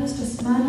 a levantar nuestras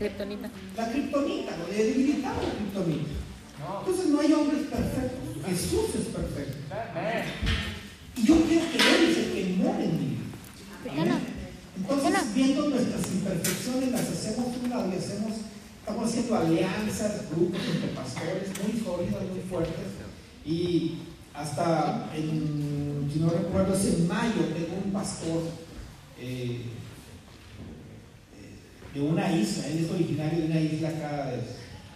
Kryptonita. La kriptonita, lo de debilitar la kriptonita. Entonces no hay hombres perfectos. Jesús es perfecto. Y yo quiero que Él es el que mora en mí. Entonces, viendo nuestras imperfecciones, las hacemos un lado y hacemos, estamos haciendo alianzas, grupos entre pastores muy sólidos, muy fuertes. Y hasta, en, si no recuerdo, es en mayo, tengo un pastor eh, de una isla, él es originario de una isla acá de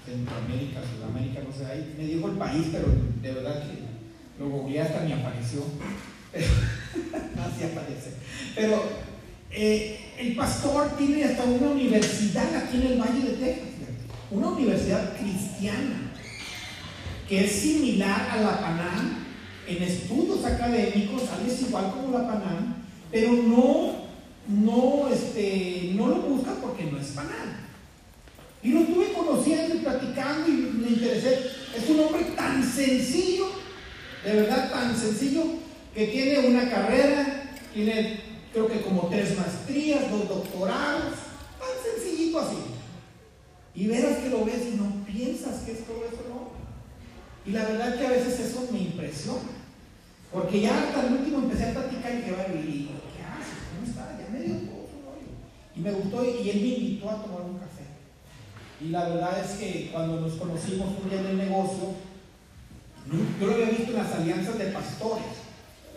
Centroamérica, Sudamérica, no sé, ahí me dijo el país, pero de verdad que lo googleé hasta me apareció. no, sí aparece. Pero eh, el pastor tiene hasta una universidad aquí en el Valle de Texas, una universidad cristiana, que es similar a la Panam en estudios académicos, es igual como la Panam, pero no, no, este, no lo busca porque no es Panam. Y lo estuve conociendo y platicando y me interesé. Es un hombre tan sencillo, de verdad tan sencillo, que tiene una carrera, tiene creo que como tres maestrías, dos doctorados, tan sencillito así. Y verás que lo ves y no piensas que es todo eso, no. Y la verdad que a veces eso me impresiona. Porque ya hasta el último empecé a platicar y que va a. ¿Qué haces? ¿Cómo está? Ya me dio todo su rollo. Y me gustó y él me invitó a tomar un café. Y la verdad es que cuando nos conocimos un día en el negocio, yo lo había visto en las alianzas de pastores,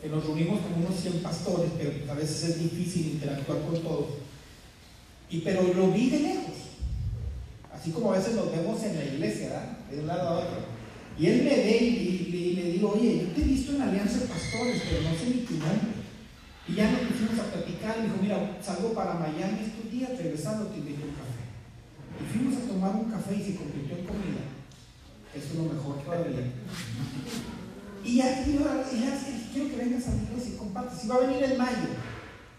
que nos reunimos como unos 100 pastores, pero pues a veces es difícil interactuar con todos. Y pero lo vi de lejos, así como a veces nos vemos en la iglesia, ¿verdad? De un lado a otro. Y él me ve y le digo, oye, yo te he visto en la alianza de pastores, pero no sé ni tu nombre. Y ya nos pusimos a platicar, me dijo, mira, salgo para Miami estos días, regresando te invito un café. Y fuimos a tomar un café y se convirtió en comida. Eso es lo mejor todavía. Y ya, y ya, quiero que vengas a mi iglesia y compartas. Y va a venir en mayo.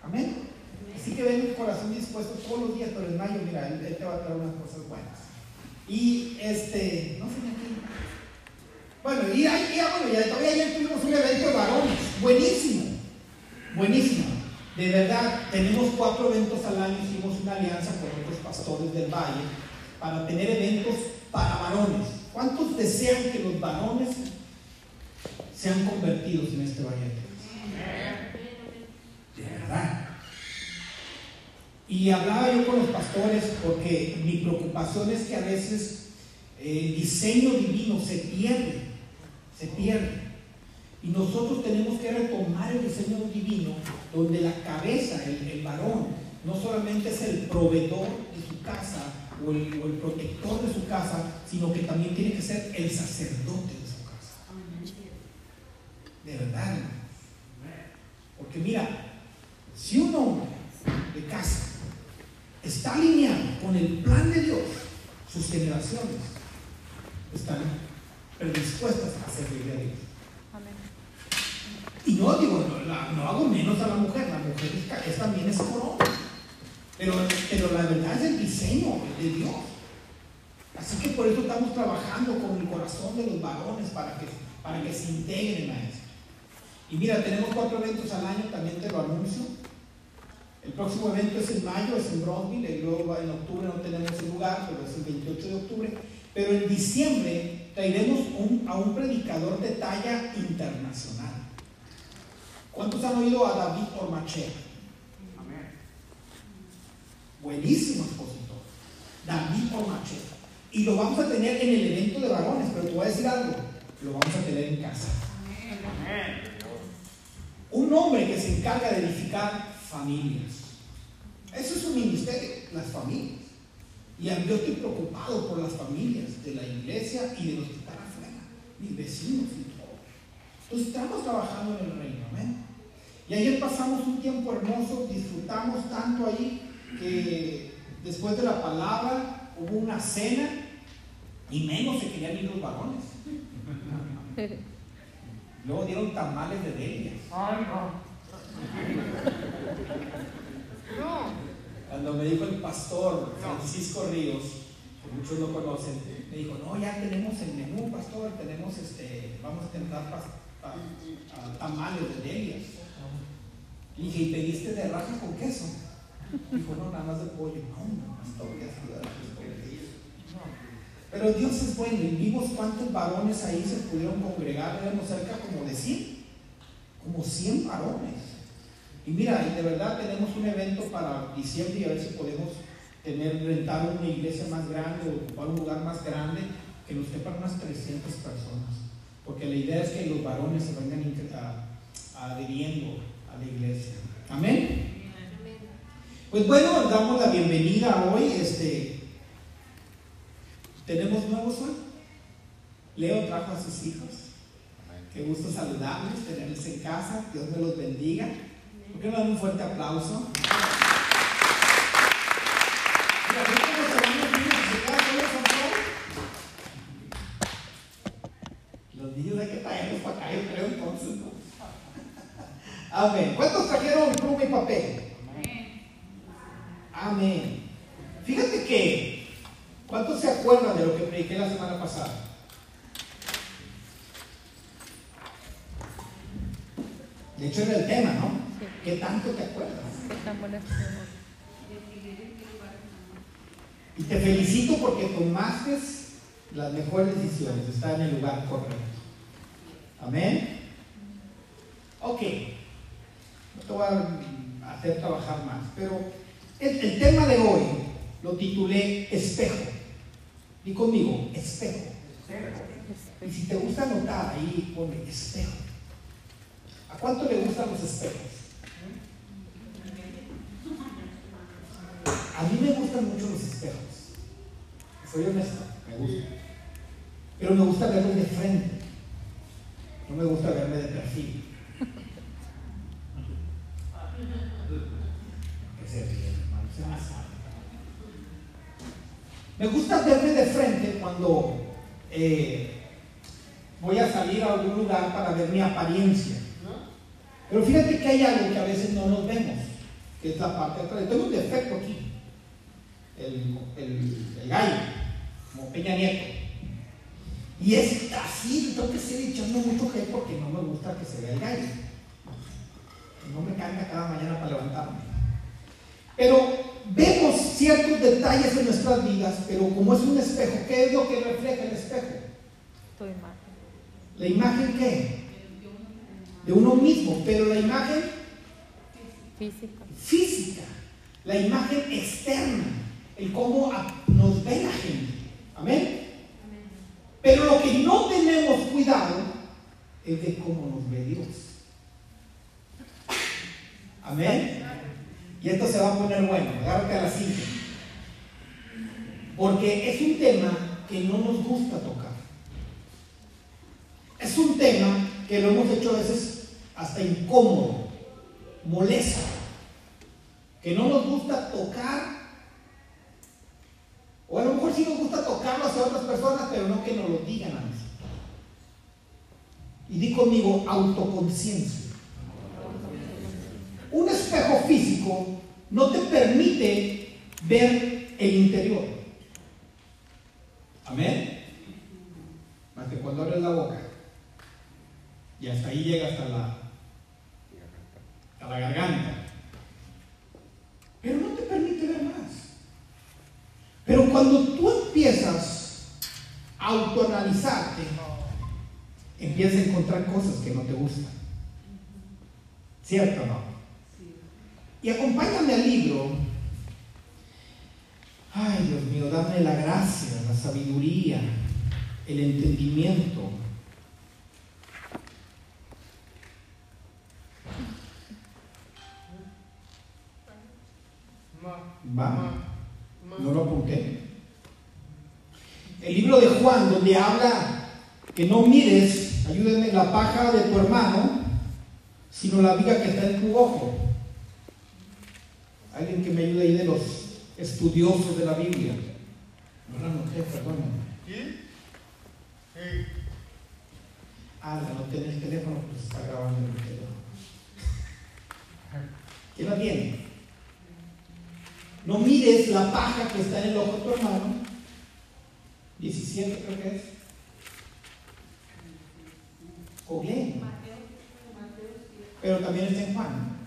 Amén. Así que ven el corazón dispuesto todos los días, pero en mayo, mira, él, él te va a traer unas cosas buenas. Y este, no sé ni aquí. Bueno, y ahí, ya, bueno, ya todavía ayer tuvimos un evento de varones. Buenísimo. Buenísimo. De verdad, tenemos cuatro eventos al año. Hicimos una alianza con otros pastores del Valle para tener eventos para varones. ¿Cuántos desean que los varones sean convertidos en este Valle de verdad. Y hablaba yo con los pastores porque mi preocupación es que a veces eh, el diseño divino se pierde, se pierde. Y nosotros tenemos que retomar el diseño divino donde la cabeza, el, el varón, no solamente es el proveedor de su casa o el, o el protector de su casa, sino que también tiene que ser el sacerdote de su casa. De verdad. Porque mira, si un hombre de casa está alineado con el plan de Dios, sus generaciones están predispuestas a servirle a Dios. Y no digo, no, hago menos a la mujer, la mujer es, es también es corona. Pero, pero la verdad es el diseño de Dios. Así que por eso estamos trabajando con el corazón de los varones para que, para que se integren a esto. Y mira, tenemos cuatro eventos al año, también te lo anuncio. El próximo evento es en mayo, es en luego en octubre no tenemos el lugar, pero es el 28 de octubre. Pero en diciembre traeremos a un predicador de talla internacional. ¿Cuántos han oído a David Ormachea? Buenísimo expositor. David Ormachea. Y lo vamos a tener en el evento de varones, pero te voy a decir algo, lo vamos a tener en casa. Un hombre que se encarga de edificar familias. Eso es un ministerio, las familias. Y yo estoy preocupado por las familias de la iglesia y de los que están afuera, mis vecinos y todo. Entonces estamos trabajando en el reino, amén. Y ayer pasamos un tiempo hermoso, disfrutamos tanto ahí que después de la palabra hubo una cena y menos se querían ir los varones. Luego dieron tamales de delias. Ay, no. Cuando me dijo el pastor Francisco Ríos, que muchos lo conocen, me dijo, no, ya tenemos el menú, pastor, tenemos este, vamos a tener tamales de delias. Y dije, ¿y pediste de raja con queso? Dijo, no, nada más de pollo. No, pastor, ya Pero Dios es bueno y vimos cuántos varones ahí se pudieron congregar, éramos cerca como de 100, como 100 varones. Y mira, y de verdad tenemos un evento para diciembre y a ver si podemos tener, rentar una iglesia más grande o ocupar un lugar más grande que nos quepan unas 300 personas. Porque la idea es que los varones se vengan adheriendo a la iglesia. Amén. Pues bueno, damos la bienvenida hoy. Este, tenemos nuevos hoy. Leo trajo a sus hijos. Qué gusto saludarles, tenerles en casa. Dios me los bendiga. ¿Por qué no dan un fuerte aplauso? Los niños hay que traerlos para acá, yo creo entonces, ¿no? Amén. ¿Cuántos trajeron pluma y papel? Amén. Fíjate que, ¿cuántos se acuerdan de lo que prediqué la semana pasada? De hecho era el tema, ¿no? ¿Qué tanto te acuerdas? Y te felicito porque tomaste las mejores decisiones, está en el lugar correcto. Amén. Ok, no te voy a hacer trabajar más, pero el, el tema de hoy lo titulé Espejo. Y conmigo, espejo. Y si te gusta anotar ahí, pone espejo. ¿A cuánto le gustan los espejos? A mí me gustan mucho los espejos. Soy honesto, me gusta. Pero me gusta verlos de frente. No me gusta verme de perfil. Me gusta verme de frente cuando eh, voy a salir a algún lugar para ver mi apariencia. Pero fíjate que hay algo que a veces no nos vemos, que es la parte de atrás. Tengo un defecto aquí el, el, gallo, como Peña Nieto. Y es así, tengo que seguir echando mucho gel porque no me gusta que se vea el gallo. No me caiga cada mañana para levantarme. Pero vemos ciertos detalles en nuestras vidas, pero como es un espejo, ¿qué es lo que refleja el espejo? Tu imagen. ¿La imagen qué? De uno mismo, pero la imagen física. Física. La imagen externa el cómo nos ve la gente. Amén. Pero lo que no tenemos cuidado es de cómo nos ve Dios. Amén. Y esto se va a poner bueno, agárrate a la cinta. Porque es un tema que no nos gusta tocar. Es un tema que lo hemos hecho a veces hasta incómodo, molesto, que no nos gusta tocar o a lo mejor sí nos gusta tocarlo hacia otras personas, pero no que nos lo digan a nosotros. Y di conmigo autoconciencia. Un espejo físico no te permite ver el interior. Amén. Más que cuando abres la boca. Y hasta ahí llega hasta la, hasta la garganta. Pero no te permite ver más. Pero cuando tú empiezas a autoanalizarte, empiezas a encontrar cosas que no te gustan. ¿Cierto o no? Y acompáñame al libro. Ay, Dios mío, dame la gracia, la sabiduría, el entendimiento. Va. No lo apunté. El libro de Juan, donde habla que no mires, ayúdenme, la paja de tu hermano, sino la viga que está en tu ojo. Alguien que me ayude ahí de los estudiosos de la Biblia. No la anoté, perdóname. Ah, la anoté en el teléfono, pues está grabando el teléfono. ¿Quién la tiene? No mires la paja que está en el ojo de tu hermano. 17 creo que es. O bien. Pero también está en Juan.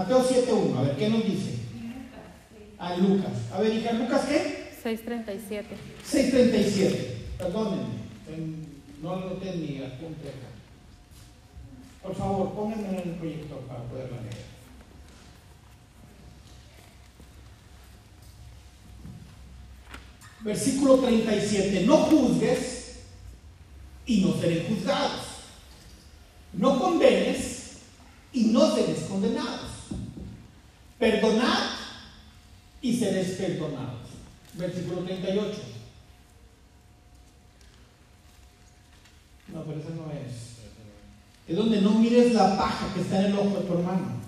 Mateo 7.1. A ver, ¿qué nos dice? Ah, Lucas. A ver, hija, ¿Lucas qué? 6.37. 6.37. Perdónenme. No lo apunte acá. Por favor, pónganme en el proyector para poderla leer. Versículo 37. No juzgues y no seré juzgados. No condenes y no seréis condenados. Perdonad y seréis perdonados. Versículo 38. No, pero eso no es. Es donde no mires la paja que está en el ojo de tu hermano.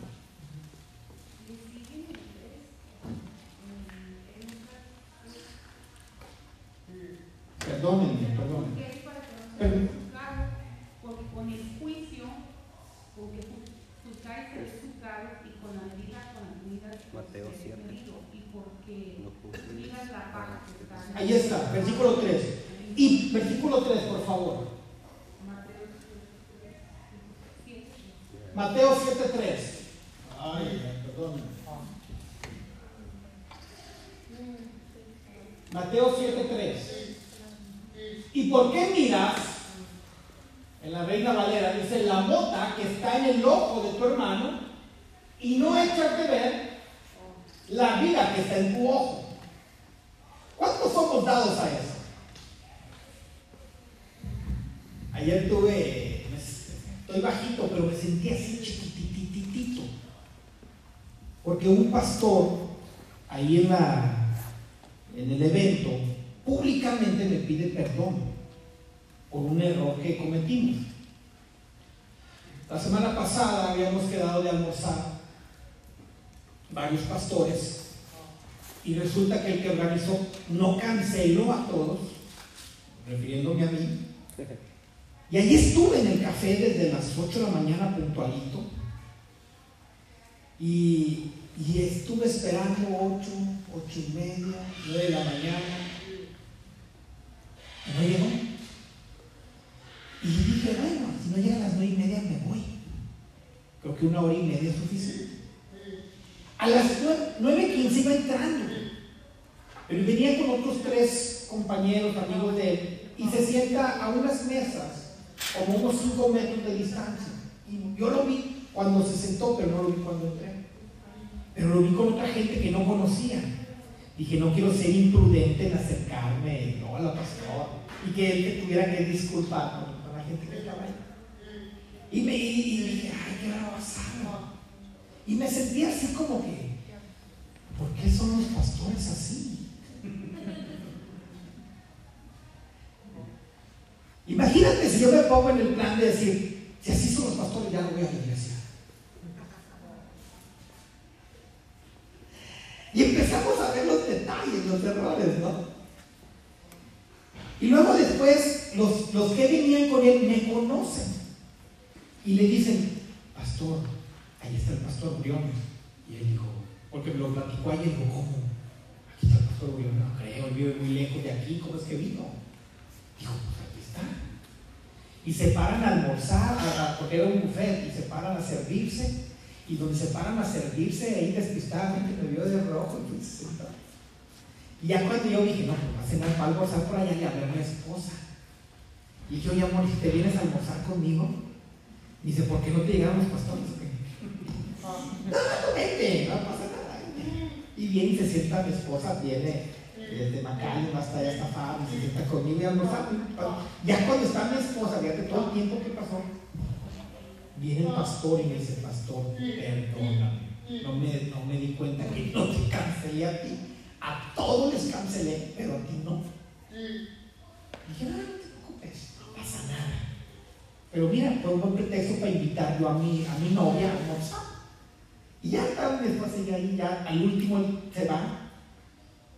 Perdónenme, perdónenme. Perdón. Porque con el juicio, porque juzgáis seréis juzgados y con la medida, con la medida Mateo seréis 7. medido. Y porque No juzgues miras la paja que está en Ahí está, versículo 3. Y versículo 3, por favor. Mateo 7.3. Ay, perdón. Mateo 7.3. ¿Y por qué miras? En la Reina Valera dice la mota que está en el ojo de tu hermano y no echas de ver la vida que está en tu ojo. ¿Cuántos somos dados a eso? Ayer tuve, estoy bajito, pero me sentí así chiquitititito. Porque un pastor ahí en, la, en el evento públicamente me pide perdón por un error que cometimos. La semana pasada habíamos quedado de almorzar varios pastores y resulta que el que organizó no canceló a todos, refiriéndome a mí, y allí estuve en el café desde las 8 de la mañana puntualito. Y, y estuve esperando 8, 8 y media, 9 de la mañana. Y no llegó. Y dije, bueno, si no llega a las 9 y media me voy. Creo que una hora y media es suficiente. A las 9.15 iba entrando. Pero venía con otros tres compañeros, amigos de él, y se sienta a unas mesas, como unos 5 metros de distancia. Y yo lo vi cuando se sentó, pero no lo vi cuando entré. Pero lo vi con otra gente que no conocía. Dije, no quiero ser imprudente en acercarme ¿no? a la pastora y que él te tuviera que disculpar con, la gente que estaba ahí. Y, me, y, dije, ay, qué pasar. Y me sentí así como que, ¿por qué son los pastores así? Imagínate si yo me pongo en el plan de decir, si así son los pastores, ya no voy a la iglesia. Y empezamos a ver los detalles, los errores, ¿no? Y luego después, los, los que venían con él me conocen y le dicen, pastor, ahí está el pastor Briones. Y él dijo, porque me lo platicó ayer, dijo, ¿cómo? Aquí está el pastor Briones, no creo, él vive muy lejos de aquí, ¿cómo es que vino? Dijo, pues aquí está. Y se paran a almorzar, porque era un buffet, y se paran a servirse. Y donde se paran a servirse, ahí despistadamente me vio de rojo y pues. Y ya cuando yo dije, no, pues va a cenar para almorzar por allá, le hablé a mi esposa. Y dije, oye amor, si te vienes a almorzar conmigo, dice, ¿por qué no te llegaron los pastores? Qué?" No, pasa nada. Y viene y se sienta mi esposa, viene desde Macallen hasta allá hasta se sienta conmigo y almorzar. Ya cuando está mi esposa, fíjate todo el tiempo que pasó, viene el pastor y me dice, pastor, perdóname. No me, no me di cuenta que no te cancelé a ti. A todos les cancelé, pero a ti no. Dije, no, no te preocupes, no pasa nada. Pero mira, fue un buen pretexto para invitar yo a mi, a mi novia a almorzar. Y ya estaba mi esposa y ahí, ya al último se va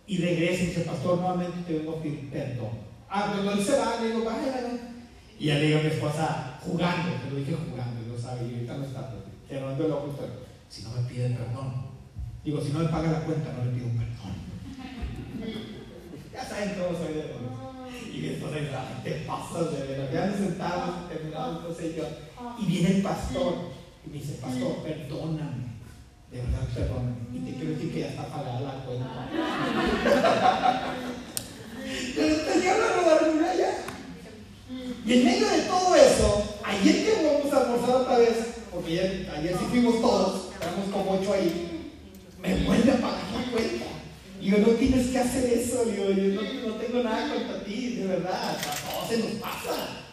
y regresa y dice, pastor, nuevamente te vengo a pedir perdón. Ah, cuando él se va, le digo, vaya. Y ya le digo a mi esposa, jugando, te lo dije jugando, lo sabe, y ahorita no está, pero cerrando el ojo, pero si no me pide perdón. Digo, si no me paga la cuenta, no le pido perdón. ya saben cómo soy de. Y mi esposa dice, "Ay, te pasas de verdad. Ya me sentamos, terminamos, entonces yo. Y viene el pastor y me dice, pastor, perdóname. De verdad, perdóname. Y te quiero decir que ya está pagada la cuenta. Pero tenía rodadura ya. Y en medio de todo eso, ayer que vamos a almorzar otra vez, porque ayer, ayer sí fuimos todos, éramos como ocho ahí, me vuelve a pagar la cuenta. Y yo, no tienes que hacer eso, digo, yo no, no tengo nada contra ti, de verdad, a todos se nos pasa.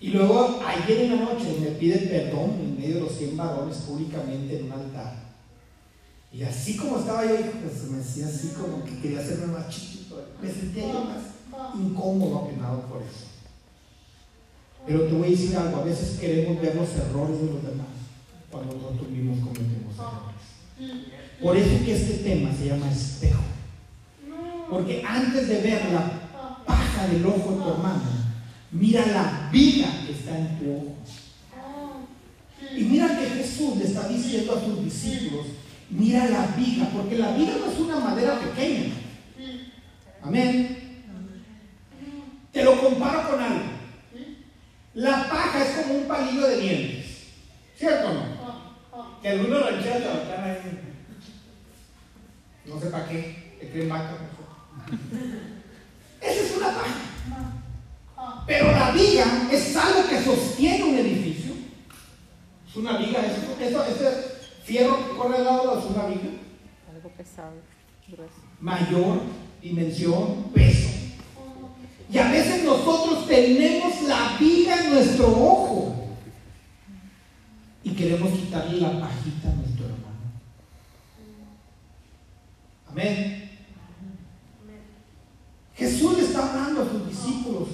Y luego, ayer en la noche, me pide perdón en medio de los 100 varones públicamente en un altar. Y así como estaba yo, pues me hacía así como que quería hacerme más chiquito. Me sentía yo más incómodo, apenado por eso. Pero te voy a decir algo, a veces queremos ver los errores de los demás cuando nosotros mismos cometemos errores. Por eso que este tema se llama espejo. Porque antes de ver la paja del ojo de tu hermano, mira la viga que está en tu ojo. Y mira que Jesús le está diciendo a sus discípulos, mira la viga, porque la viga no es una madera pequeña. Amén. Te lo comparo con algo. La paja es como un palillo de dientes. ¿Cierto o no? Que algunos rancheros lo ahí. No sé para qué. Te creen vaca. Esa es una paja. Pero la viga es algo que sostiene un edificio. Es una viga. Eso, eso, ese fierro que corre al lado es una viga. Algo pesado, grueso. Mayor dimensión, peso. Y a veces nosotros tenemos la viga en nuestro ojo y queremos quitarle la pajita a nuestro hermano. Amén. Jesús le está hablando a sus discípulos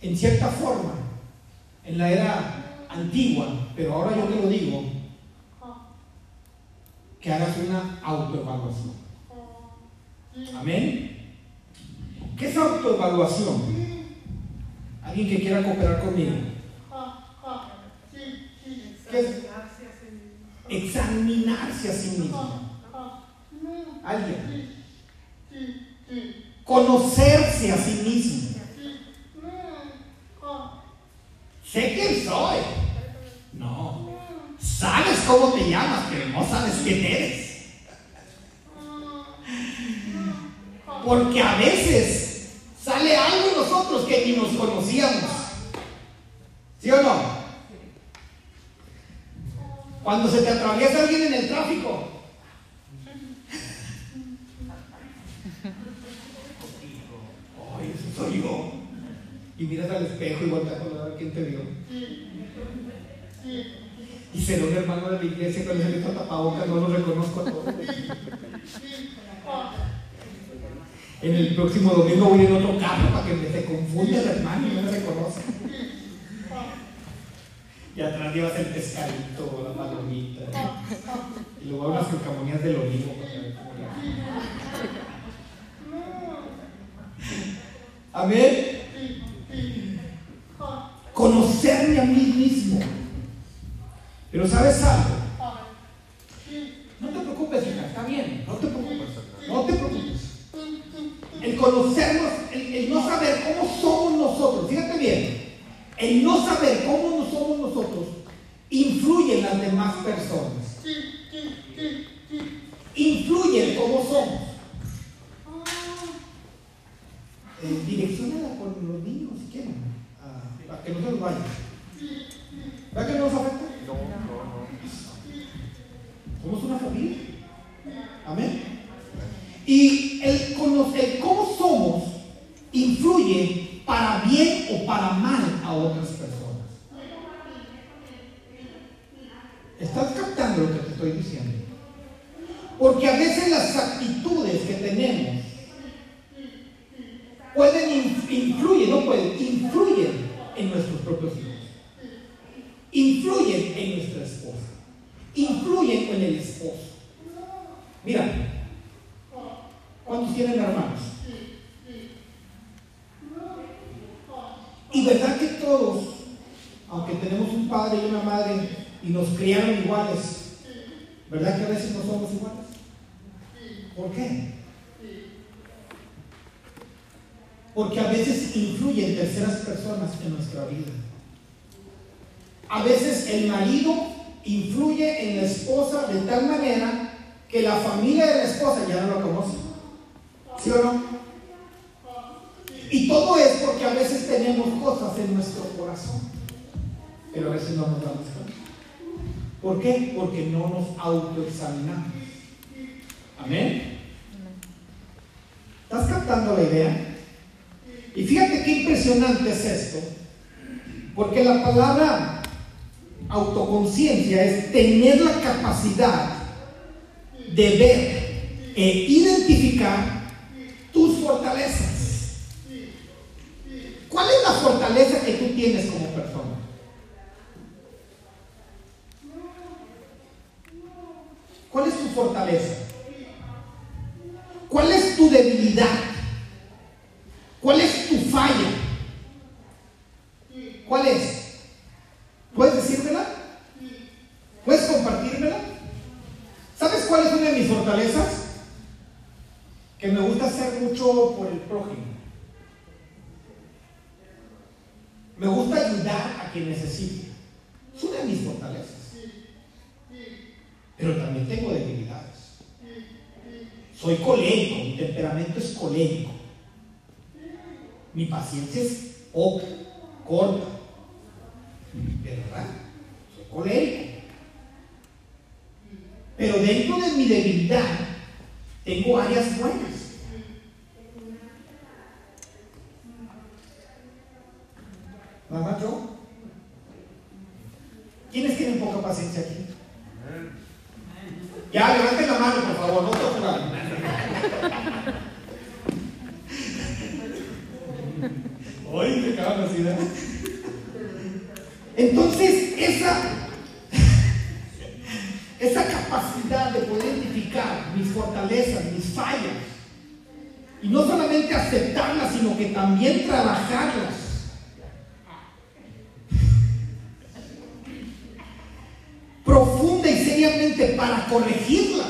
en cierta forma, en la era antigua, pero ahora yo te lo digo, que hagas una autoevaluación. Amén. ¿Qué es autoevaluación? ¿Alguien que quiera cooperar conmigo? ¿Qué es? Examinarse a sí mismo. ¿Alguien? Conocerse a sí mismo. Sé quién soy. No. Sabes cómo te llamas, pero no sabes quién eres. Porque a veces sale algo en nosotros que ni nos conocíamos. ¿Sí o no? Cuando se te atraviesa alguien en el tráfico. Eso soy yo. Y miras al espejo y volteas a ver quién te vio. Y será un hermano de la iglesia con el tapabocas, no lo reconozco a todos. En el próximo domingo voy en otro carro para que me se confunda el hermano y no me reconoce. Y atrás llevas el pescadito, la palomita. Y luego unas calcamonías del olivo le Amén. Conocerme a mí mismo. Pero ¿sabes algo? No te preocupes, hija, está bien. No te preocupes. No te preocupes. El conocernos, el, el, no saber cómo somos nosotros, fíjate bien, el no saber cómo no somos nosotros influye en las demás personas. Influye en cómo somos. eh, direccionada con los niños si quieren, a, que no se los vayan. ¿Verdad que no nos afecta? No, no, no. Somos una familia. Amén. Y el, el cómo somos influye para bien o para mal a otras familia de la esposa ya no lo conoce. ¿Sí o no? Y todo es porque a veces tenemos cosas en nuestro corazón, pero a veces no nos damos cuenta. ¿Por qué? Porque no nos autoexaminamos. Amén. ¿Estás captando la idea? Y fíjate qué impresionante es esto, porque la palabra autoconciencia es tener la capacidad de ver e identificar tus fortalezas. ¿Cuál es la fortaleza que tú tienes como persona? ¿Cuál es tu fortaleza? ¿Cuál es tu debilidad? ¿Cuál es tu falla? ¿Cuál es? ¿Puedes decírmela? ¿Puedes compartírmela? ¿Sabes cuál es una de mis fortalezas? Que me gusta hacer mucho por el prójimo. Me gusta ayudar a quien necesite. Es una de mis fortalezas. Pero también tengo debilidades. Soy colérico, mi temperamento es colérico. Mi paciencia es poca, corta. ¿Verdad? Soy colérico. Pero dentro de mi debilidad tengo áreas buenas. Mamá, yo. ¿Quiénes tienen poca paciencia aquí? Ya, levanten la mano, por favor, no te Hoy me acaban así, Entonces, esa, esa capacidad de poder identificar mis fortalezas, mis fallas, y no solamente aceptarlas, sino que también trabajarlas. Profunda y seriamente para corregirlas,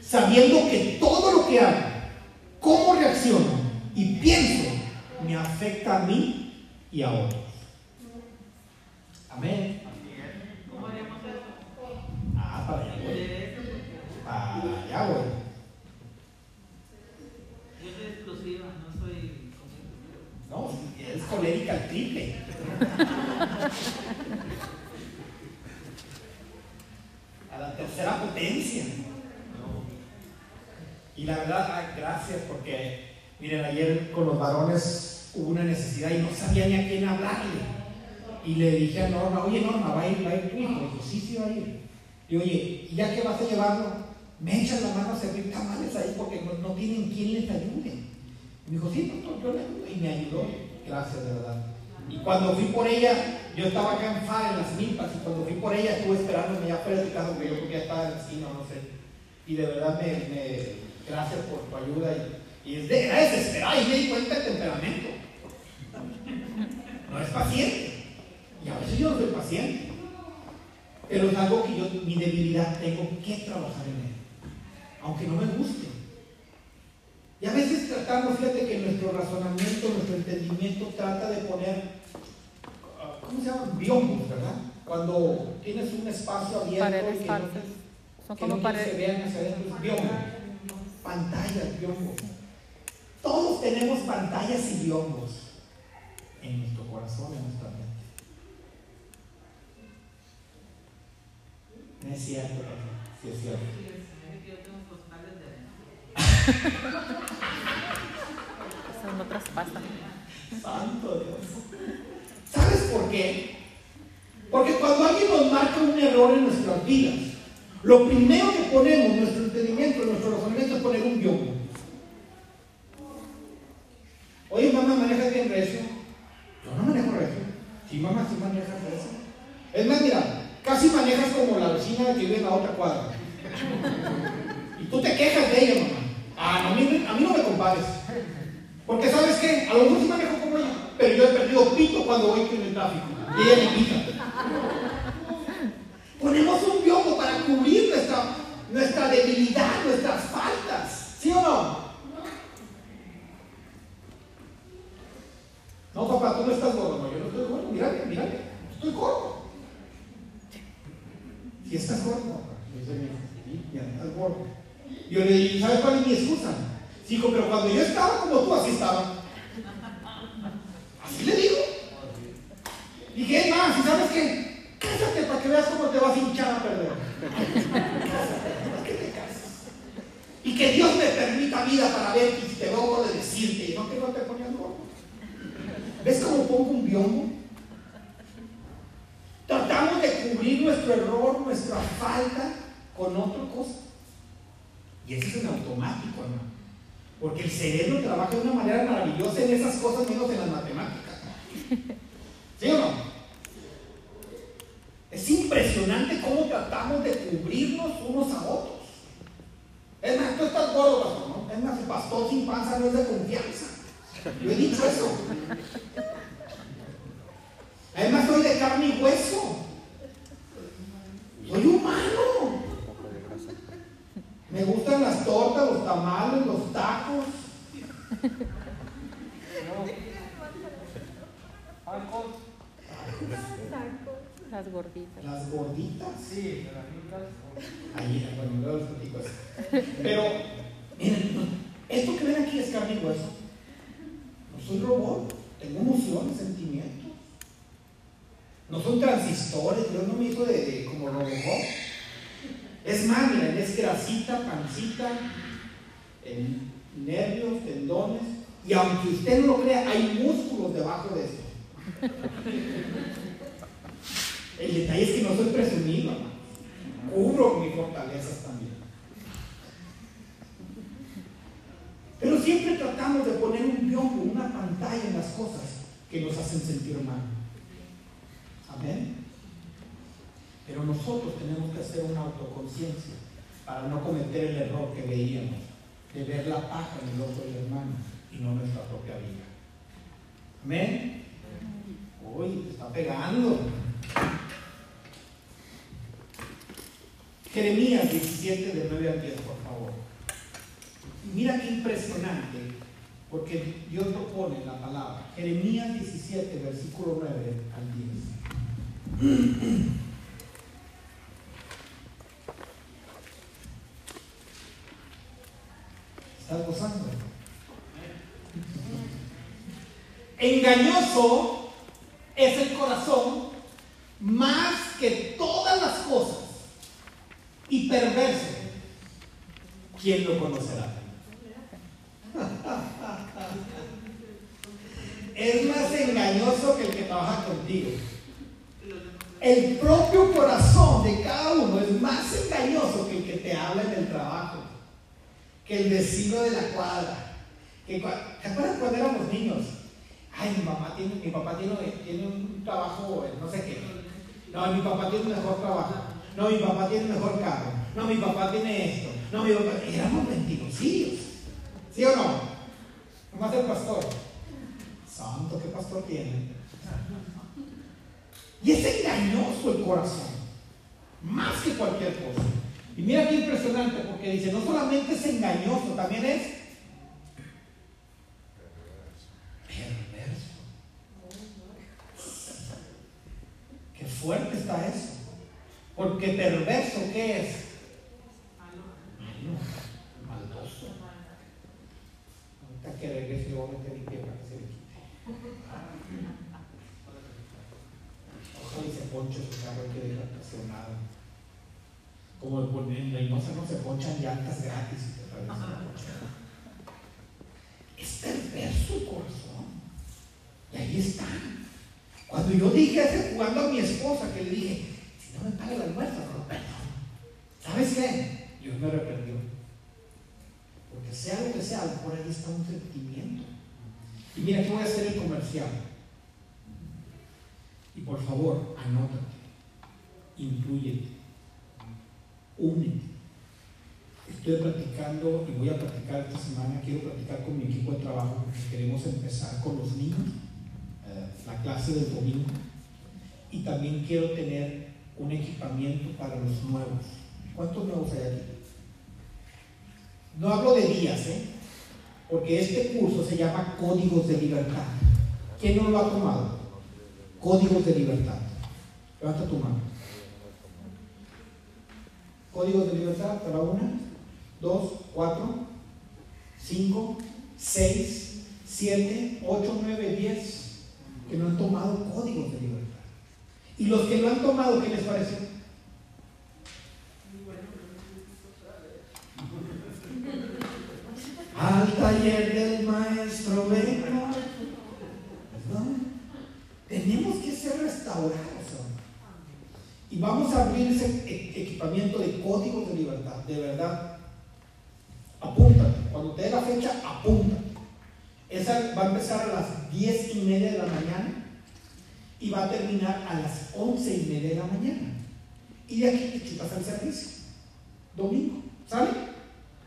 sabiendo que todo lo que hago, cómo reacciono y pienso, me afecta a mí y a otros. Amén. ¿Cómo haríamos eso? Ah, para allá voy. Para allá voy. Yo soy exclusiva, no soy. No, es colérica al triple. A la tercera potencia. Y la verdad, gracias porque, miren, ayer con los varones hubo una necesidad y no sabía ni a quién hablarle. Y le dije a Norma, oye Norma, ¿va a ir, va a ir tu hijo? Dijo, sí, sí va a ir. Y oye, ¿y ya que vas a llevarlo? Me echan la mano a servir tamales ahí porque no, tienen quien les ayude. Y me dijo, sí, doctor, yo le ayudo. Y me ayudó. Gracias, de verdad. Y cuando fui por ella, yo estaba acá en FAR, en las milpas, y cuando fui por ella estuve esperándome ya fuera de casa porque yo creo que ya estaba en la esquina, no sé. Y de verdad me, me gracias por tu ayuda. Y, y es de, era desesperada y me di cuenta del temperamento no es paciente. Y a veces yo no soy paciente. Pero es algo que yo, mi debilidad, tengo que trabajar en él. Aunque no me guste. Y a veces tratamos, fíjate que nuestro razonamiento, nuestro entendimiento trata de poner, ¿cómo se llama? Biombos, ¿verdad? Cuando tienes un espacio abierto Paredes y que no, Son que como no paredes. se vean hacia adentro, biombos. Pantallas, biombos. Todos tenemos pantallas y biombos en nuestro corazón, en nuestra mente. Es cierto, sí es cierto. Yo Eso no traspasa. Santo Dios. ¿Sabes por qué? Porque cuando alguien nos marca un error en nuestras vidas, lo primero que ponemos nuestro entendimiento, en nuestro razonamiento es poner un biombo. Oye, mamá, ¿manejas bien recio? Yo no manejo recio. Sí, mamá, sí manejas recio. Es más, mira, casi manejas como la vecina que vive en la otra cuadra. Y tú te quejas de ella, mamá. Ah, a mí, a mí no me compares. Porque ¿sabes qué? A lo mejor sí manejo como ella, pero yo he perdido pito cuando voy en el tráfico. Y ella me pita. Ponemos un biombo para cubrir nuestra, nuestra debilidad, nuestras faltas. ¿Sí o no? No, papá, tú no estás gordo. No, yo no estoy gordo. Mírame, mírame. Estoy gordo. Si estás gordo, papá. Dice mi hijo, gordo. Y yo le digo, ¿sabes cuál es mi excusa? Sí, hijo, pero cuando yo estaba como tú, así estaba. Así le digo. Y qué más, ¿y sabes qué? Cásate para que veas cómo te vas a hinchar a perder. ¿para qué te casas? Y que Dios me permita vida para ver si te veo de decirte, y no que no te ponías gordo. ¿Ves cómo pongo un biombo? Tratamos de cubrir nuestro error, nuestra falta con otra cosa. Y eso es en automático, hermano. Porque el cerebro trabaja de una manera maravillosa en esas cosas, menos en las matemáticas. ¿Sí o no? Es impresionante cómo tratamos de cubrirnos unos a otros. Es más, tú estás gordo, pastor, ¿no? Es más, el pastor sin panza no es de confianza. Yo he dicho eso. Además, soy de carne y hueso. Soy humano. Me gustan las tortas, los tamales, los tacos. Las gorditas. Las gorditas. Sí, las ricas. Ahí, bueno, platico eso. Pero, miren, no, esto que ven aquí es carne y hueso. No soy robot, tengo emociones, sentimientos. No son transistores, Dios no me hizo de, como Robocop. Es más, miren, es grasita, pancita, nervios, tendones. Y aunque usted no lo crea, hay músculos debajo de esto. El detalle es que no soy presumido, hermano. Cubro mis fortalezas también. Pero siempre tratamos de poner un biombo, una pantalla en las cosas que nos hacen sentir mal. Amén. Pero nosotros tenemos que hacer una autoconciencia para no cometer el error que veíamos de ver la paja en el ojo del hermano y no nuestra propia vida. Amén. Uy, te está pegando. Jeremías 17, de 9 al 10, por favor. Mira qué impresionante, porque Dios lo pone en la palabra. Jeremías 17, versículo 9 al 10. ¿Estás gozando? Engañoso es el corazón más que todas las cosas y perverso. ¿Quién lo conocerá? Es más engañoso que el que trabaja contigo. El propio corazón de cada uno es más engañoso que el que te habla en el trabajo, que el vecino de la cuadra. Que ¿Te acuerdas cuando éramos niños? Ay, mi papá tiene, mi papá tiene, tiene un trabajo, en no sé qué. No, mi papá tiene un mejor trabajo. No, mi papá tiene un mejor carro. No, mi papá tiene esto. No, mi papá. Éramos mentirosillos. ¿Sí o no? Nomás el pastor. Santo, ¿qué pastor tiene? Y es engañoso el corazón. Más que cualquier cosa. Y mira qué impresionante, porque dice, no solamente es engañoso, también es perverso. Qué fuerte está eso. Porque perverso, ¿qué es? Malo, maldoso. Ahorita que regrese, yo voy a meter mi pie para que se le quite. Se su carro y. Como en Reynosa no se ponchan llantas gratis y te traes una ponchada. Es perverso el corazón. Y ahí están. Cuando yo dije hace jugando a mi esposa que le dije, si no me paga el almuerzo, no perdón. ¿Sabes qué? Dios me arrepentió. Porque sea lo que sea, por ahí está un sentimiento. Y mira, aquí voy a hacer el comercial. Y por favor, anótate, incluyete, únete. Estoy platicando y voy a platicar esta semana, quiero platicar con mi equipo de trabajo porque queremos empezar con los niños, eh, la clase del domingo. Y también quiero tener un equipamiento para los nuevos. ¿Cuántos nuevos hay aquí? No hablo de días, ¿eh? porque este curso se llama Códigos de Libertad. ¿Quién no lo ha tomado? Códigos de Libertad. Levanta tu mano. Códigos de Libertad para una, dos, cuatro, cinco, seis, siete, ocho, nueve, diez que no han tomado códigos de libertad. Y los que lo han tomado, ¿qué les parece? Al taller del maestro vengo. Tenemos que ser restaurados. Y vamos a abrir ese equipamiento de códigos de libertad. De verdad, apúntate. Cuando te dé la fecha, apúntate. Esa va a empezar a las 10 y media de la mañana y va a terminar a las 11 y media de la mañana. Y de aquí te chupas al servicio. Domingo. ¿Sale?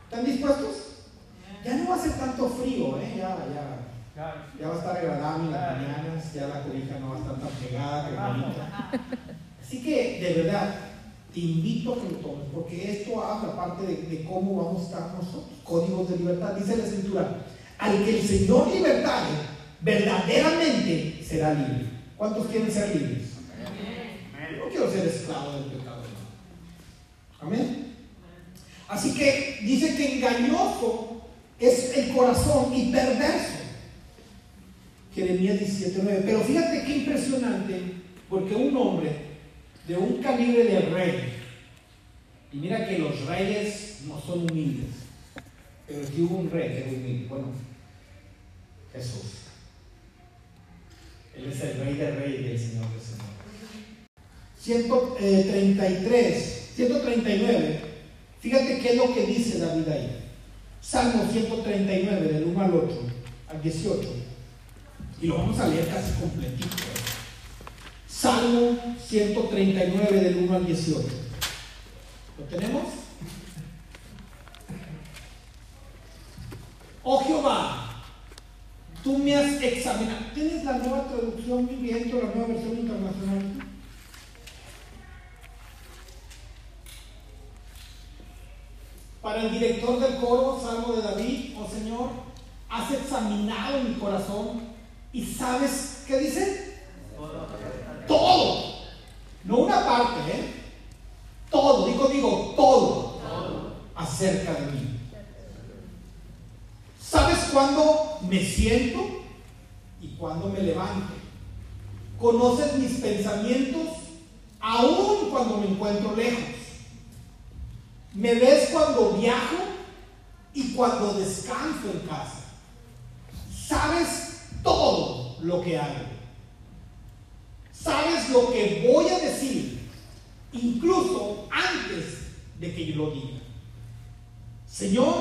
¿Están dispuestos? Ya no va a ser tanto frío, ¿eh? Ya, ya, ya va a estar agradable en las mañanas, ya la cobija no va a estar tan pegada, Así que, de verdad, te invito a que lo tomes, porque esto habla parte de, de, cómo vamos a estar nosotros. Códigos de libertad, dice la escritura, al que el Señor libertare, verdaderamente será libre. ¿Cuántos quieren ser libres? Yo no quiero ser esclavo del pecado. Amén. Así que dice que engañoso es el corazón y perverso. Jeremías 17:9. Pero fíjate qué impresionante, porque un hombre de un calibre de rey, y mira que los reyes no son humildes, pero aquí hubo un rey que era humilde. Bueno, Jesús. Él es el rey de reyes y el señor de señores. 133, 139. Fíjate qué es lo que dice David ahí. Salmo 139, del 1 al 8, al 18. Y lo vamos a leer casi completito. Salmo 139, del 1 al 18. ¿Lo tenemos? Oh Jehová, tú me has examinado. ¿Tienes la nueva traducción viviendo, la nueva versión internacional? Para el director del coro, Salmo de David, oh Señor, has examinado mi corazón y sabes, ¿qué dice? Todo. No una parte, ¿eh? Todo, digo, digo, todo, acerca de mí. ¿Sabes cuándo me siento y cuándo me levanto? Conoces mis pensamientos aún cuando me encuentro lejos. Me ves cuando viajo y cuando descanso en casa. Sabes todo lo que hago. Sabes lo que voy a decir, incluso antes de que yo lo diga. Señor,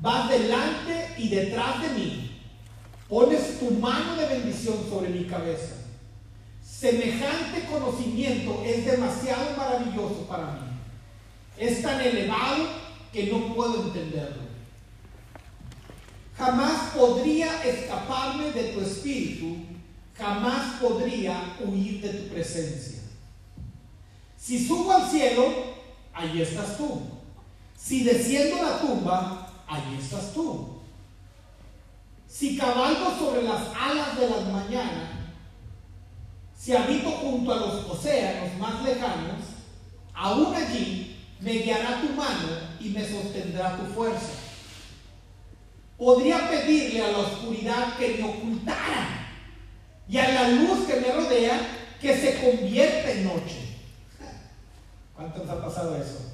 vas delante y detrás de mí. Pones tu mano de bendición sobre mi cabeza. Semejante conocimiento es demasiado maravilloso para mí es tan elevado que no puedo entenderlo. Jamás podría escaparme de tu espíritu, jamás podría huir de tu presencia. Si subo al cielo, allí estás tú. Si desciendo la tumba, allí estás tú. Si cabalgo sobre las alas de las mañanas, si habito junto a los océanos más lejanos, aún allí me guiará tu mano y me sostendrá tu fuerza. Podría pedirle a la oscuridad que me ocultara y a la luz que me rodea que se convierta en noche. ¿Cuántos ha pasado eso?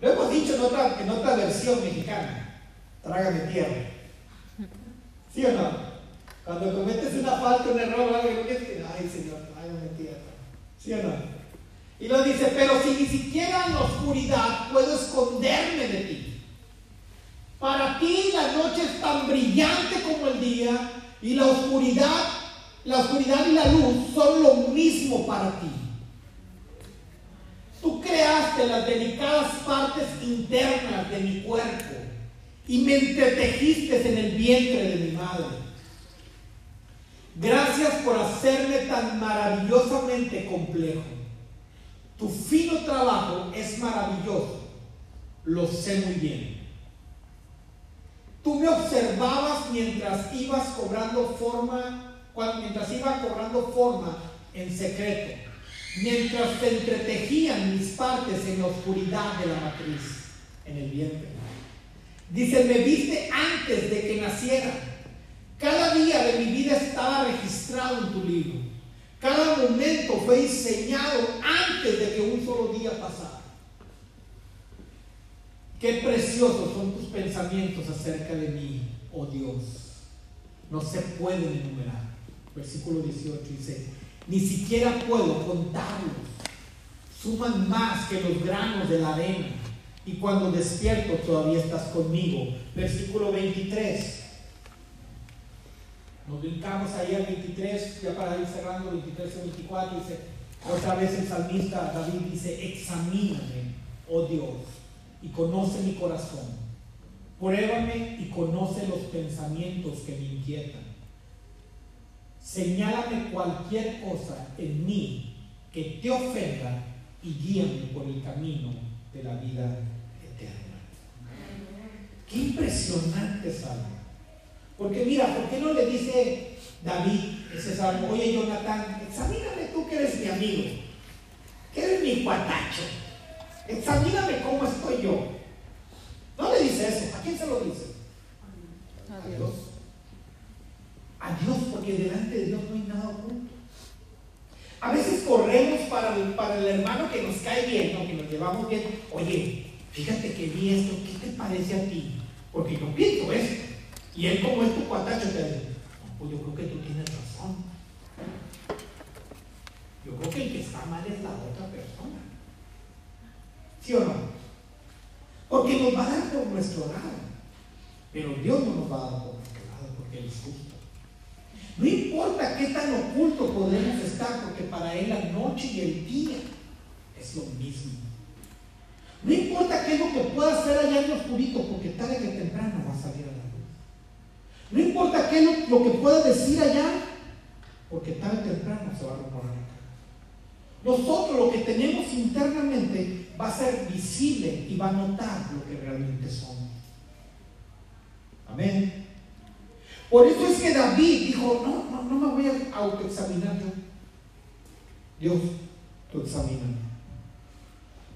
Lo hemos dicho en otra, en otra versión mexicana. Trágame tierra. ¿Sí o no? Cuando cometes una falta, un error, algo que ay Señor, trágame tierra. ¿Sí o no? Y lo dice, pero si ni siquiera en la oscuridad puedo esconderme de ti. Para ti la noche es tan brillante como el día y la oscuridad, la oscuridad y la luz son lo mismo para ti. Tú creaste las delicadas partes internas de mi cuerpo y me entretejiste en el vientre de mi madre. Gracias por hacerme tan maravillosamente complejo. Tu fino trabajo es maravilloso, lo sé muy bien. Tú me observabas mientras ibas cobrando forma, mientras iba cobrando forma en secreto, mientras te entretejían mis partes en la oscuridad de la matriz, en el vientre. Dice, me viste antes de que naciera. Cada día de mi vida estaba registrado en tu libro. Cada momento fue diseñado antes de que un solo día pasara. Qué preciosos son tus pensamientos acerca de mí, oh Dios. No se pueden enumerar. Versículo 18 dice, ni siquiera puedo contarlos. Suman más que los granos de la arena. Y cuando despierto todavía estás conmigo. Versículo 23. Nos brincamos ahí al 23, ya para ir cerrando, 23 y 24, dice, otra vez el salmista David dice, examíname, oh Dios, y conoce mi corazón. Pruébame y conoce los pensamientos que me inquietan. Señálame cualquier cosa en mí que te ofenda y guíame por el camino de la vida eterna. Qué impresionante salmo. Porque mira, ¿por qué no le dice David ese salmo? Oye, Jonathan, examíname tú que eres mi amigo, que eres mi cuatacho. Examíname cómo estoy yo. No le dice eso. ¿A quién se lo dice? A Dios. A Dios, porque delante de Dios no hay nada oculto. A veces corremos para el, hermano que nos cae bien, que nos llevamos bien. Oye, fíjate que vi esto, ¿qué te parece a ti? Porque yo pienso esto. Y él como es tu cuatacho te dice, pues yo creo que tú tienes razón. Yo creo que el que está mal es la otra persona. ¿Sí o no? Porque nos va a dar por nuestro lado. Pero Dios no nos va a dar por nuestro lado porque Él es justo. No importa qué tan oculto podemos estar, porque para Él la noche y el día es lo mismo. No importa qué es lo que pueda hacer allá en lo oscurito, porque tarde que temprano va a salir a la luz. No importa qué es lo, que pueda decir allá, porque tarde o temprano se va a rumorar acá. Nosotros lo que tenemos internamente va a ser visible y va a notar lo que realmente somos. Amén. Por eso es que David dijo, no, no, no me voy a autoexaminar yo. Dios, tú examíname.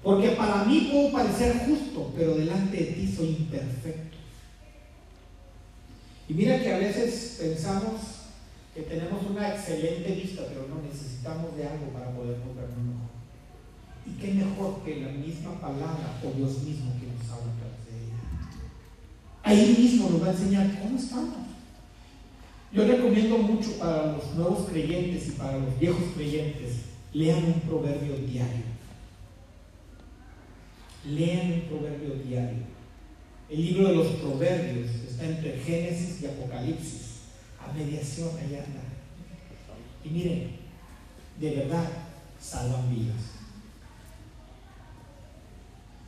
Porque para mí puedo parecer justo, pero delante de ti soy imperfecto. Y mira que a veces pensamos que tenemos una excelente vista, pero no necesitamos de algo para poder vernos mejor. Y qué mejor que la misma palabra o Dios mismo que nos habla a través de ella. Ahí mismo nos va a enseñar cómo estamos. Yo recomiendo mucho para los nuevos creyentes y para los viejos creyentes, lean un proverbio diario. Lean un proverbio diario. El libro de los proverbios está entre Génesis y Apocalipsis, a mediación allá anda. Y miren, de verdad salvan vidas.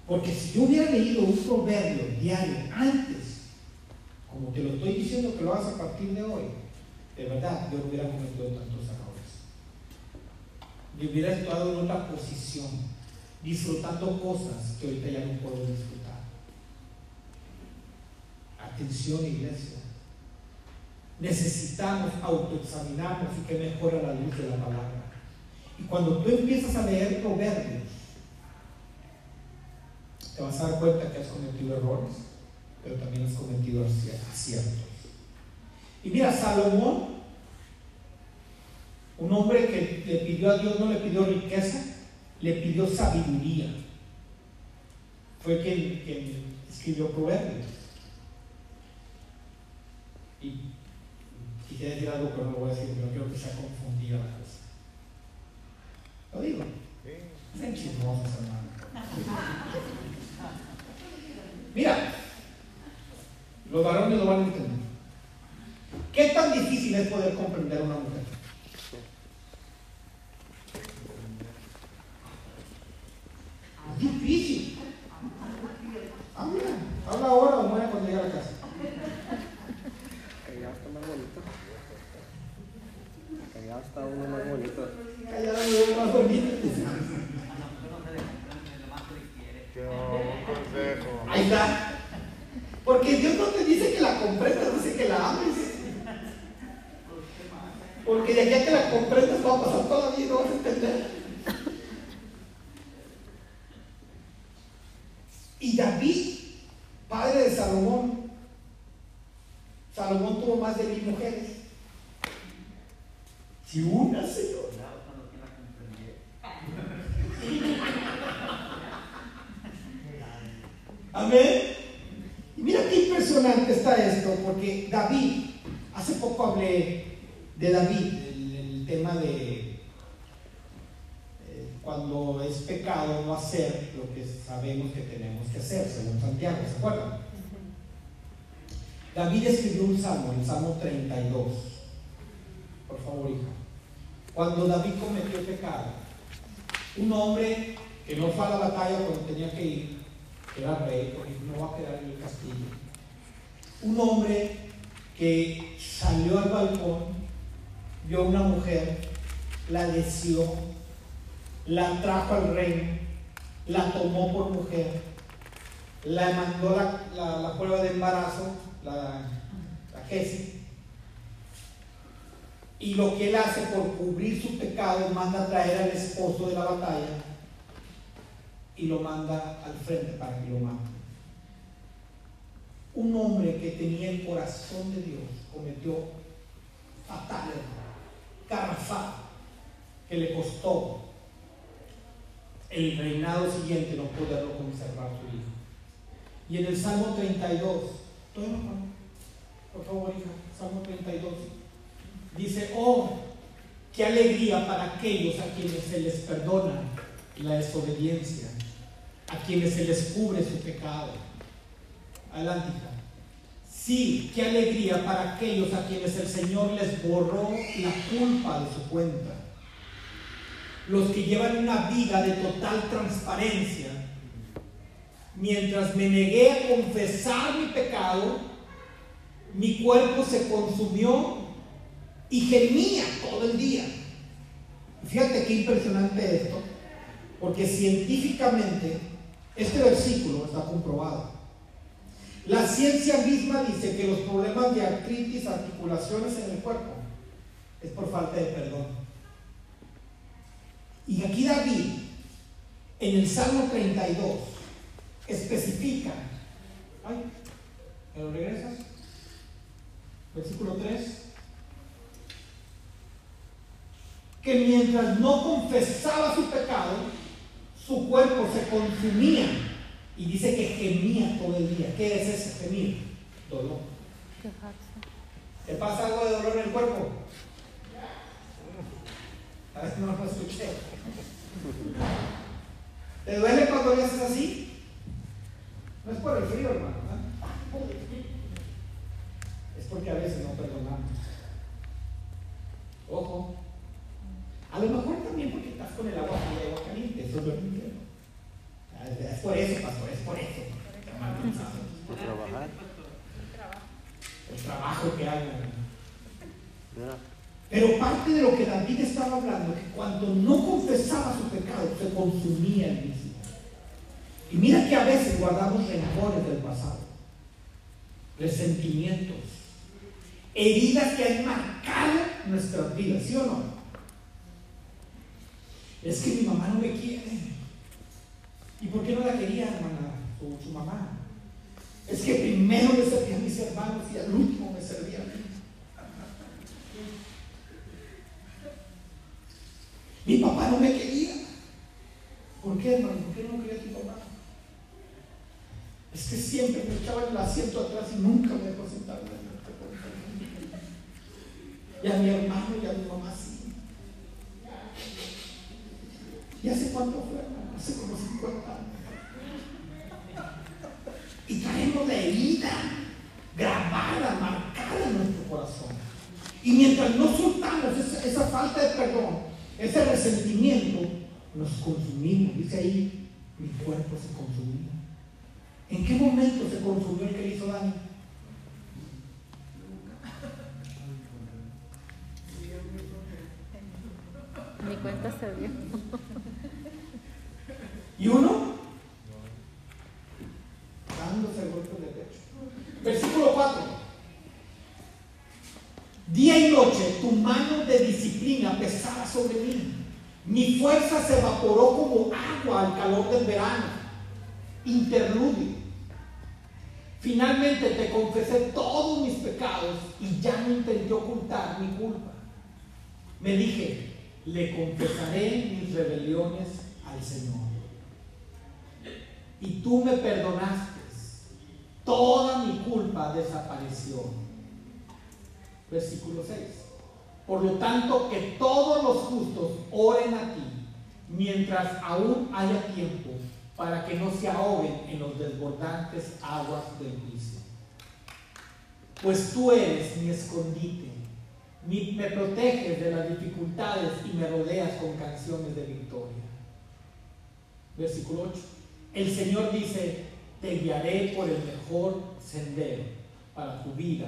Porque si yo hubiera leído un proverbio diario antes, como te lo estoy diciendo que lo hagas a partir de hoy, de verdad yo hubiera cometido tantos errores. Yo hubiera estado en otra posición, disfrutando cosas que ahorita ya no puedo disfrutar. Atención, iglesia. Necesitamos autoexaminarnos y que mejora la luz de la palabra. Y cuando tú empiezas a leer proverbios, te vas a dar cuenta que has cometido errores, pero también has cometido aciertos. Y mira, Salomón, un hombre que le pidió a Dios, no le pidió riqueza, le pidió sabiduría. Fue quien, quien escribió Proverbios. Y quisiera decir algo, pero no lo voy a decir, pero creo que se ha confundido la cosa. Lo digo. Sean chismosos, hermano. Mira, los varones lo van a entender. ¿Qué tan difícil es poder comprender a una mujer? Es difícil. Ah, mira, habla ahora o muere cuando llegue a la casa. Callado está más bonito. Callado está uno más bonito. Callado es más bonito. Yo, consejo. Ahí está. Porque Dios no te dice que la comprendas, dice que la ames. Porque de aquí que la comprendas va a pasar toda la vida y no vas a entender. Y David, padre de Salomón, Salomón tuvo más de mil mujeres. Si una, Señor. Amén. Y mira qué impresionante está esto, porque David, hace poco hablé de David, el, el tema de eh, cuando es pecado no hacer lo que sabemos que tenemos que hacer, según Santiago, ¿se acuerdan? David escribió un salmo, el Salmo 32. Por favor, hija. Cuando David cometió pecado, un hombre que no fue a la batalla cuando tenía que ir, era rey, porque no va a quedar en el castillo. Un hombre que salió al balcón, vio a una mujer, la deseó, la trajo al reino, la tomó por mujer, la mandó la, la- prueba de embarazo, la, la GESI, y lo que él hace por cubrir su pecado, manda a traer al esposo de la batalla y lo manda al frente para que lo mate. Un hombre que tenía el corazón de Dios cometió fatal garrafal, que le costó el reinado siguiente no poderlo conservar su hijo. Y en el Salmo 32, ¿todo bien, hermano? por favor, hija, Salmo 32, dice, oh, qué alegría para aquellos a quienes se les perdona la desobediencia, a quienes se les cubre su pecado. Adelante. Sí, qué alegría para aquellos a quienes el Señor les borró la culpa de su cuenta. Los que llevan una vida de total transparencia. Mientras me negué a confesar mi pecado, mi cuerpo se consumió y gemía todo el día. Fíjate qué impresionante esto, porque científicamente este versículo está comprobado. La ciencia misma dice que los problemas de artritis, articulaciones en el cuerpo es por falta de perdón. Y aquí David, en el Salmo 32, especifica. Ay, ¿me lo regresas? Versículo 3. Que mientras no confesaba su pecado, su cuerpo se consumía y dice que gemía todo el día. ¿Qué es ese gemir? Dolor. ¿Te pasa algo de dolor en el cuerpo? A ver, no lo escuché. ¿Te duele cuando le haces así? No es por el frío, hermano. ¿eh? Es porque a veces no perdonamos. Ojo. A lo mejor también porque estás con el agua fría y agua caliente. Eso es lo que entiendo. Es por eso, pastor, es por eso. Por trabajar. El trabajo que hago. Pero parte de lo que David estaba hablando es que cuando no confesaba su pecado, se consumía el mismo. Y mira que a veces guardamos rencores del pasado, resentimientos, heridas que han marcado nuestras vidas, ¿sí o no? Es que mi mamá no me quiere. ¿Y por qué no la quería, hermana, su, su mamá? Es que primero le servía a mis hermanos y al último me servía a mí. Mi papá no me quería. ¿Por qué, hermano? ¿Por qué no quería a tu papá? Es que siempre me echaba el asiento atrás y nunca me dejó sentar en el Y a mi hermano y a mi mamá sí. ¿Y hace cuánto fue? Hace como 50 años. Y traemos la herida grabada, marcada en nuestro corazón. Y mientras no soltamos esa, falta de perdón, ese resentimiento, nos consumimos. Dice ahí, mi cuerpo se consumía. ¿En qué momento se consumió el que le hizo daño? Ni cuenta se dio. ¿Y uno? Dándose golpes de pecho. Versículo 4. Día y noche tu mano de disciplina pesaba sobre mí. Mi fuerza se evaporó como agua al calor del verano. Interludio. Finalmente te confesé todos mis pecados y ya no intenté ocultar mi culpa. Me dije, le confesaré mis rebeliones al Señor. Y tú me perdonaste. Toda mi culpa desapareció. Versículo 6. Por lo tanto, que todos los justos oren a ti mientras aún haya tiempo para que no se ahoguen en los desbordantes aguas del juicio. Pues tú eres mi escondite, me proteges de las dificultades y me rodeas con canciones de victoria. Versículo 8. El Señor dice, te guiaré por el mejor sendero para tu vida,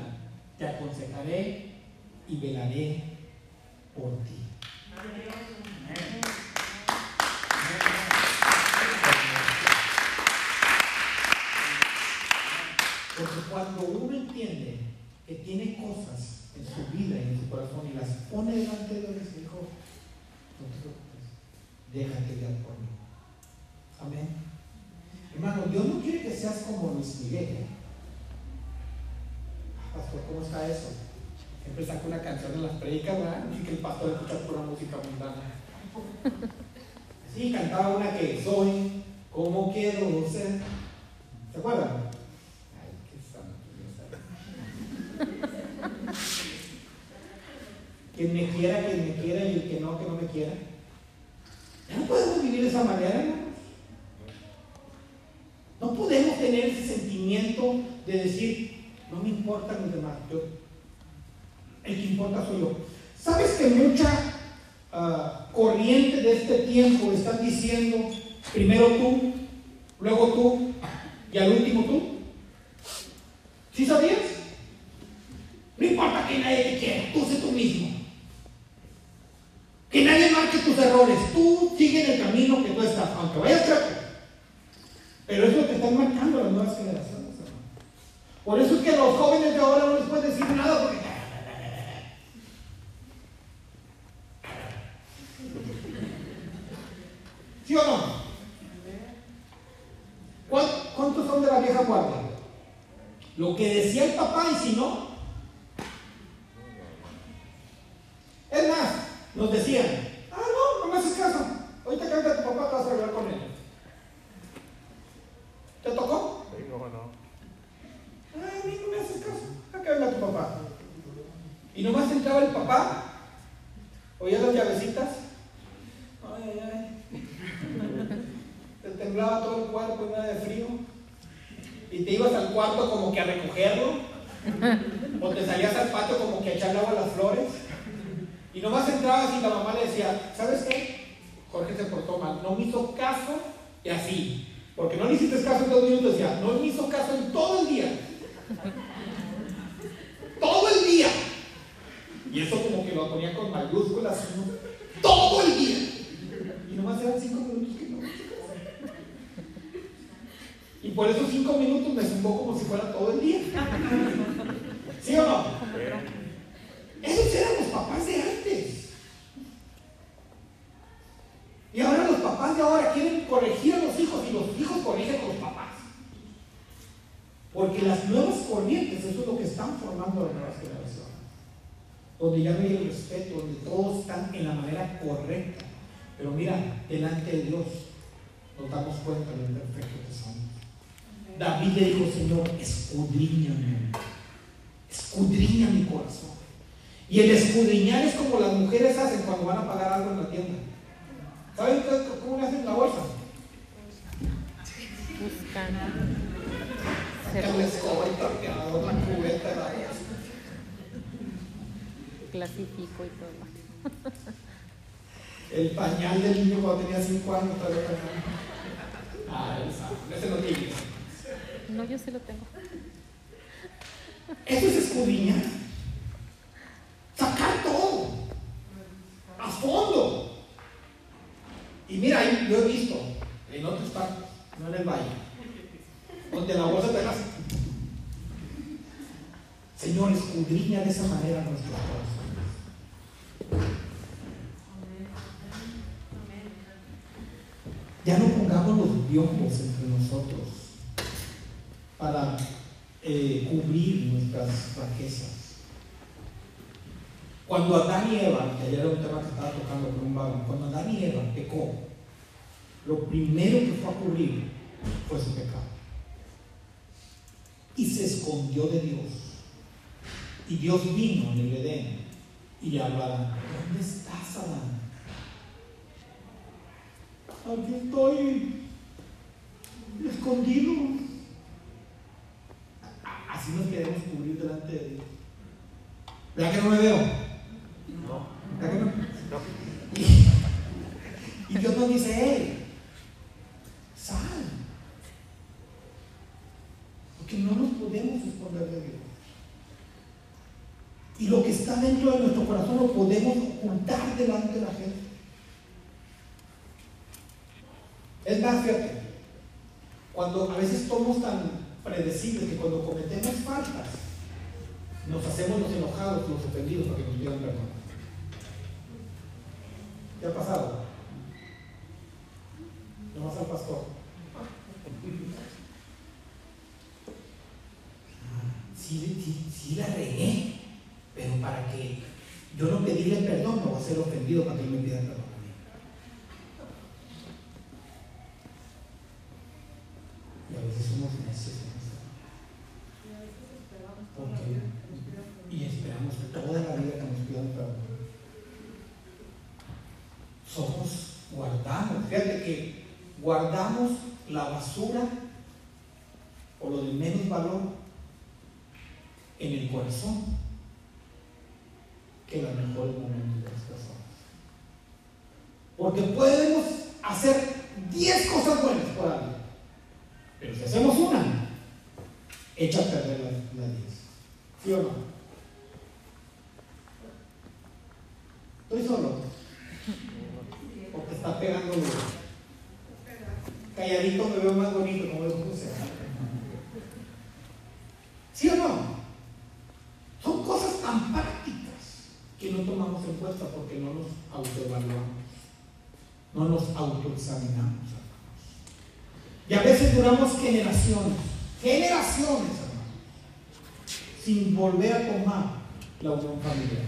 te aconsejaré y velaré por ti. Porque cuando uno entiende que tiene cosas en su vida y en su corazón y las pone delante de Dios, dijo, no te preocupes, déjate guiar por mí. Amén. Hermano, Dios no quiere que seas como Luis Miguel. Ah, Pastor, ¿cómo está eso? Siempre saca una canción en las predicas, ¿verdad? Y que el pastor escucha pura música mundana. Sí, cantaba una que soy como quiero ser. ¿Se acuerdan? Ay, qué santo Dios. Quien me quiera, quien me quiera y el que no, que no me quiera. Ya no podemos vivir de esa manera, hermanos. No podemos tener ese sentimiento de decir, no me importan los demás, yo, el que importa soy yo. ¿Sabes que mucha ah, corriente de este tiempo están diciendo, primero tú, luego tú y al último tú? ¿Sí sabías? No importa que nadie te quiera, tú sé tú mismo. Que nadie marque tus errores, tú sigue el camino que tú estás, aunque vayas chueco. Pero es lo que están marcando las nuevas generaciones. Por eso es que los jóvenes de ahora no les puedes decir nada porque. ¿Sí o no? ¿Cuán- ¿Cuántos son de la vieja guardia? Lo que decía el papá y si no. Es más, nos decían, Cuando Adán y Eva, que ayer era un tema que estaba tocando con un varón, cuando Adán y Eva pecó, lo primero que fue a cubrir fue su pecado. Y se escondió de Dios. Y Dios vino en el Edén y le habló a Adán, ¿dónde estás, Adán? Aquí estoy escondido. A- Así nos queremos cubrir delante de Dios. ¿Verdad que no me veo? No. ¿Verdad que no? No. Y, y Dios nos dice, hey, sal. Porque esconder de Dios. Y lo que está dentro de nuestro corazón lo podemos ocultar delante de la gente. Es más, fíjate, cuando a veces somos tan predecibles que cuando cometemos faltas, nos hacemos los enojados, los ofendidos para que nos pidan perdón. ¿Qué ha pasado? No vas al pastor. Ah, Sí, la regué, pero para que yo no pedirle perdón, no voy a ser ofendido que él me pida perdón. Y a veces somos necios en y esperamos toda la vida que nos pidan perdón. Somos, guardamos, fíjate que guardamos la basura o lo de menos valor en el corazón que los mejores momentos de las personas. Porque podemos hacer 10 cosas buenas por alguien, pero si hacemos una, echa a perder las la 10. ¿Sí o no? Estoy solo. Porque está pegando duro. Calladito me veo más bonito, como dijo José. ¿Sí o no? Son cosas tan prácticas que no tomamos en cuenta porque no nos autoevaluamos, no nos autoexaminamos. hermanos. Y a veces generaciones, generaciones, hermanos, sin volver a tomar la unión familiar.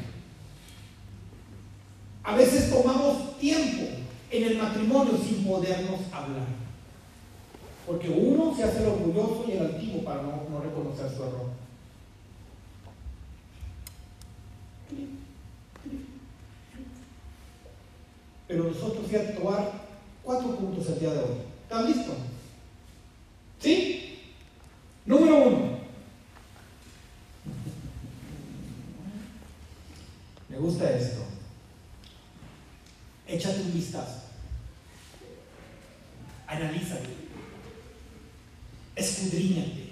A veces tomamos tiempo en el matrimonio sin podernos hablar. Porque uno se hace el orgulloso y el altivo para no, no reconocer su error. Pero nosotros, voy a dar cuatro puntos el día de hoy. ¿Estás listo? ¿Sí? Número uno. Me gusta esto. Échate un vistazo. Analízate. Escudriñate.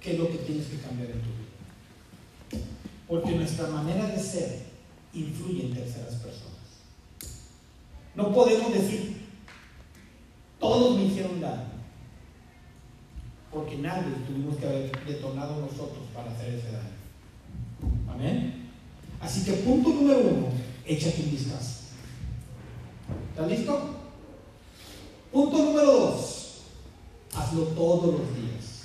¿Qué es lo que tienes que cambiar en tu vida? Porque nuestra manera de ser influye en terceras personas. No podemos decir, todos me hicieron daño. Porque nadie tuvimos que haber detonado nosotros para hacer ese daño. Amén. Así que punto número uno, échate un vistazo. ¿Estás listo? Punto número dos, hazlo todos los días.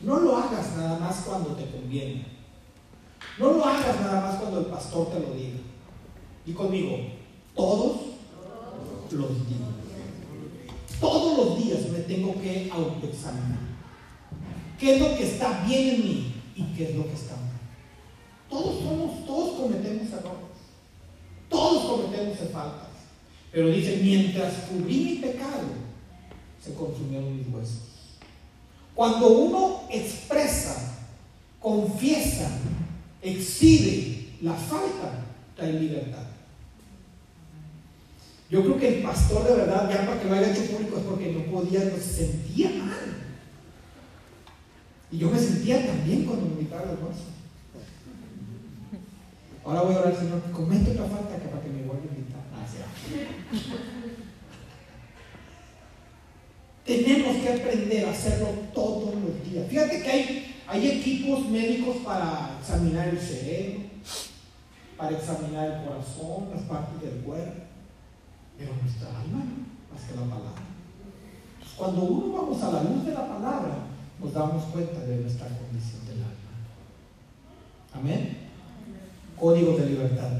No lo hagas nada más cuando te conviene. No lo hagas nada más cuando el pastor te lo diga. Y conmigo, todos días me tengo que autoexaminar. ¿Qué es lo que está bien en mí y qué es lo que está mal? Todos somos, todos cometemos errores. Todos cometemos faltas. Pero dice, mientras cubrí mi pecado, se consumieron mis huesos. Cuando uno expresa, confiesa, exhibe la falta, trae libertad. Yo creo que el pastor de verdad, ya para que lo haya hecho público, es porque no podía, no se sentía mal. Y yo me sentía también cuando me invitaron al almuerzo. Ahora voy a orar, Señor, comete otra falta que para que me vuelva a invitar. Ah. Tenemos que aprender a hacerlo todos los días. Fíjate que hay, hay equipos médicos para examinar el cerebro, para examinar el corazón, las partes del cuerpo, pero nuestra alma más que la palabra. Entonces, cuando uno vamos a la luz de la palabra, nos damos cuenta de nuestra condición del alma. Amén. Código de libertad.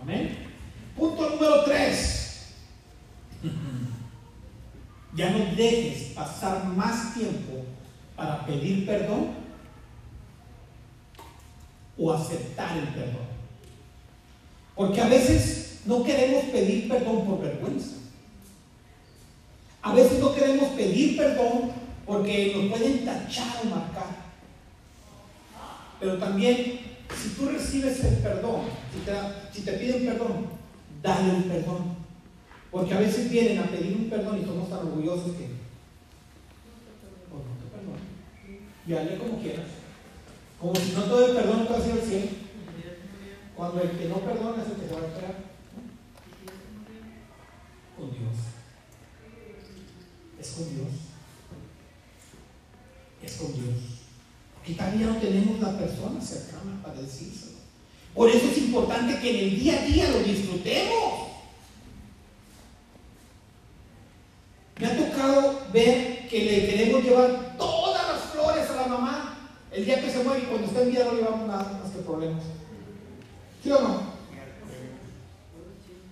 Amén. Punto número 3. Ya no dejes pasar más tiempo para pedir perdón o aceptar el perdón. Porque a veces no queremos pedir perdón por vergüenza. A veces no queremos pedir perdón porque nos pueden tachar o marcar. Pero también, si tú recibes el perdón, si te, te piden perdón, dale un perdón. Porque a veces vienen a pedir un perdón y somos tan orgullosos que, pues no te perdono. Y hazle como quieras. Como si no todo el perdón te va a el cielo. Cuando el que no perdona es el que va a esperar. Con Dios. Es con Dios. Es con Dios. Porque también no tenemos la persona cercana para decírselo. Por eso es importante que en el día a día lo disfrutemos. Me ha tocado ver que le queremos llevar todas las flores a la mamá el día que se muere y cuando está en vida no llevamos nada más que problemas. ¿Sí o no?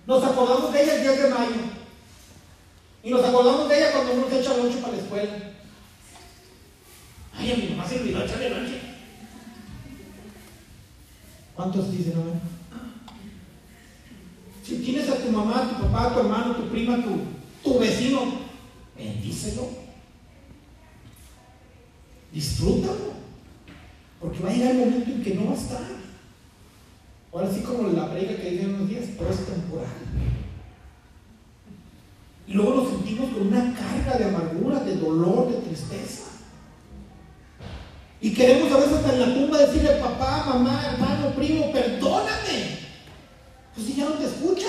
Nos acordamos de ella el 10 de mayo. Y nos acordamos de ella cuando uno se echa lonche para la escuela. Ay, a mi mamá se olvidó echarle lonche. ¿Cuántos dicen amén? Si tienes a tu mamá, tu papá, tu hermano, tu prima, tu, tu vecino, bendícelo. Disfrútalo. Porque va a llegar el momento en que no va a estar. Ahora sí como la prega que dije unos días, pero es temporal. Y luego nos sentimos con una carga de amargura, de dolor, de tristeza. Y queremos a veces hasta en la tumba decirle, papá, mamá, hermano, primo, perdóname. Pues si ya no te escucha.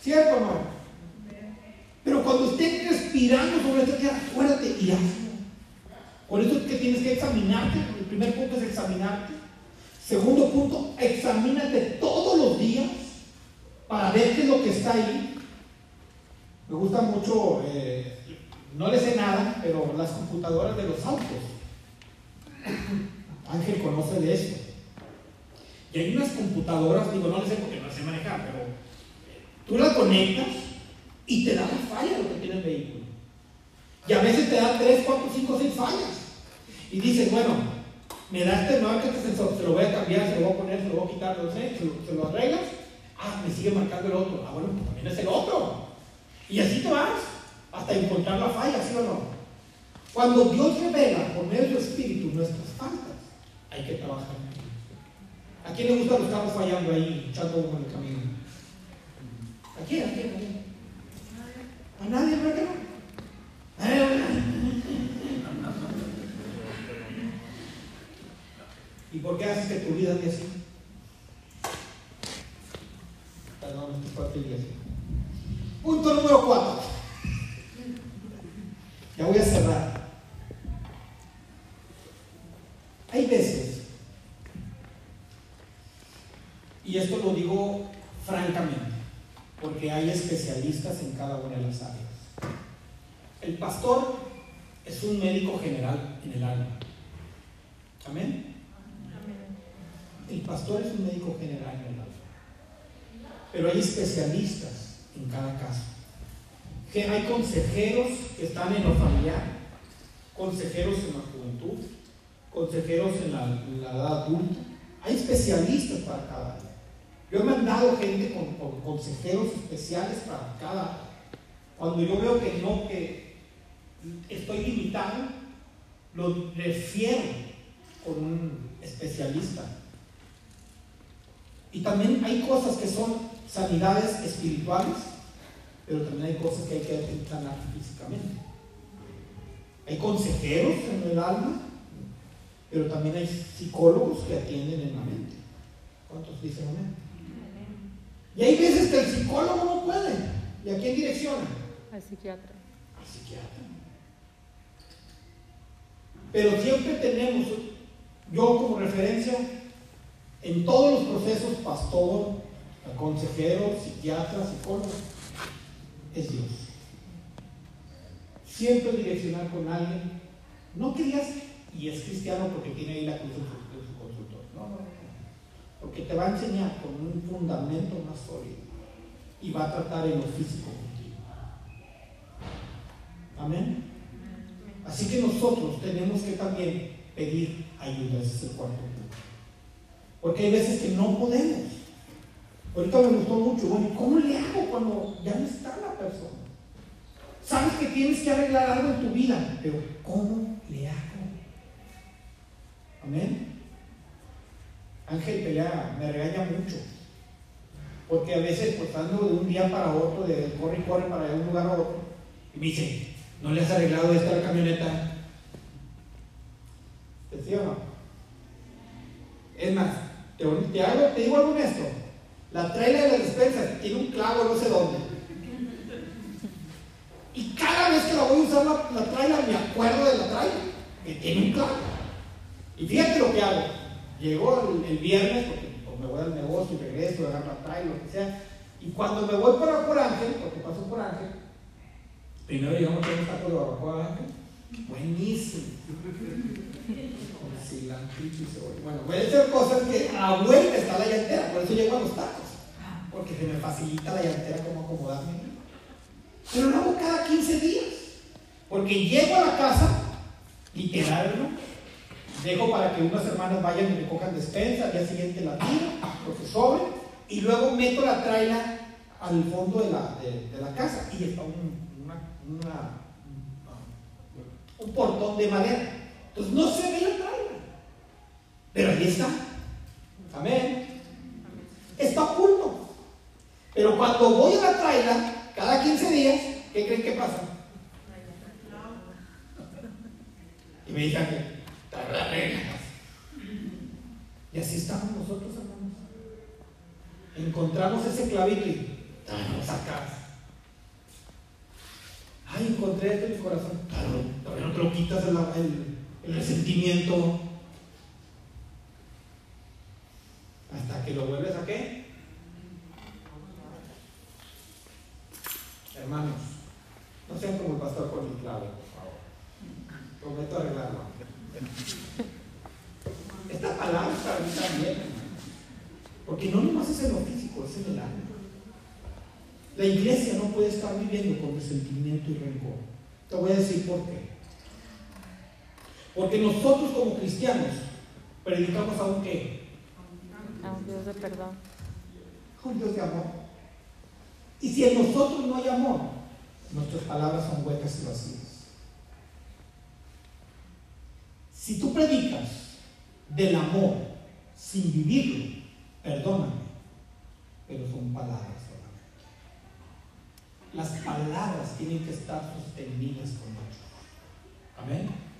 ¿Cierto o no? Pero cuando estés respirando sobre esta tierra, acuérdate y hazlo. Por eso es que tienes que examinarte. El primer punto es examinarte. Segundo punto, examínate todos los días para ver qué es lo que está ahí. Me gusta mucho, eh, no le sé nada, pero las computadoras de los autos. Ángel conoce de esto. Y hay unas computadoras, digo, no le sé porque no sé manejar, pero eh, tú la conectas y te da la falla lo que tiene el vehículo. Y a veces te da 3, 4, 5, 6 fallas. Y dices, bueno, me da este marca este sensor, se lo voy a cambiar, se lo voy a poner, se lo voy a quitar, no sé, se lo, se arreglas. Ah, me sigue marcando el otro. Ah, bueno, pues también es el otro. Y así te vas hasta encontrar la falla, ¿sí o no? Cuando Dios revela por medio del Espíritu nuestras faltas, hay que trabajar. ¿A quién le gusta los carros fallando ahí, echando en el camino? ¿A quién? ¿A quién? ¿A quién? ¿A nadie? ¿Verdad que? ¿Y por qué haces que tu vida ande así? Perdón, esto día así. Punto número 4. Ya voy a cerrar. Hay veces, y esto lo digo francamente, porque hay especialistas en cada una de las áreas. El pastor es un médico general en el alma. Amén. El pastor es un médico general en el alma. Pero hay especialistas en cada caso. Hay consejeros que están en lo familiar, consejeros en la juventud, consejeros en la, edad adulta. Hay especialistas para cada área. Yo he mandado gente con, con consejeros especiales para cada área. Cuando yo veo que no, que estoy limitado, lo refiero con un especialista. Y también hay cosas que son sanidades espirituales, pero también hay cosas que hay que sanar físicamente. Hay consejeros en el alma, pero también hay psicólogos que atienden en la mente. ¿Cuántos dicen amén? Y hay veces que el psicólogo no puede. ¿Y a quién direcciona? Al psiquiatra. Al psiquiatra. Pero siempre tenemos, yo como referencia, en todos los procesos, pastor, consejero, psiquiatra, psicólogo, es Dios. Siempre direccionar con alguien. No que y es cristiano porque tiene ahí la cruz en su, consultor. No, no. Porque te va a enseñar con un fundamento más sólido y va a tratar en lo físico contigo. Amén. Así que nosotros tenemos que también pedir ayuda, ese es el cuarto punto. Porque hay veces que no podemos. Ahorita me gustó mucho, bueno, ¿cómo le hago cuando ya no está la persona? Sabes que tienes que arreglar algo en tu vida, pero ¿cómo le hago? Amén. Ángel pelea, me regaña mucho. Porque a veces pues ando de un día para otro, de corre y corre para un lugar a otro. Y me dice, ¿no le has arreglado esta la camioneta? ¿Sí o no? Es más, te, te, hago, te digo algo honesto. La traila de la despensa tiene un clavo no sé dónde. Y cada vez que la voy a usar la, la traila me acuerdo de la traila, que tiene un clavo. Y fíjate lo que hago. Llegó el, el viernes, porque pues, me voy al negocio y regreso, agarro la traila, lo que sea. Y cuando me voy por, por Ángel, porque paso por Ángel, primero llegamos a un taco de barbacoa Ángel. Buenísimo. Bueno, voy a hacer cosas que a vuelta está la llantera, por eso llego a los tacos. Porque se me facilita la llantera como acomodarme. Pero lo hago cada 15 días. Porque llego a la casa, literal, ¿no? Dejo para que unas hermanas vayan y me cojan despensa, al día siguiente la tiro, lo que sobre, y luego meto la traila al fondo de la, de, la casa y está un, una, un portón de madera. Entonces no se ve la traila, pero ahí está. Amén. Está oculto. Pero cuando voy a la traila, cada 15 días, ¿qué creen que pasa? Y me dicen que y así estamos nosotros, hermanos. Encontramos ese clavito y lo sacas. Ay, encontré esto en mi corazón. Todavía no te lo quitas el, el resentimiento. Hasta que lo vuelves a qué? Hermanos, no sean como el pastor con el clavo, por favor. Prometo arreglarlo. Esta palabra es para mí también, porque no nomás es en lo físico, es en el alma. La iglesia no puede estar viviendo con resentimiento y rencor. Te voy a decir por qué. Porque nosotros como cristianos predicamos a un qué? A un Dios de perdón. A un Dios de amor. Y si en nosotros no hay amor, nuestras palabras son huecas y vacías. Si tú predicas del amor sin vivirlo, perdóname, pero son palabras solamente. Las palabras tienen que estar sostenidas con hechos. Amén.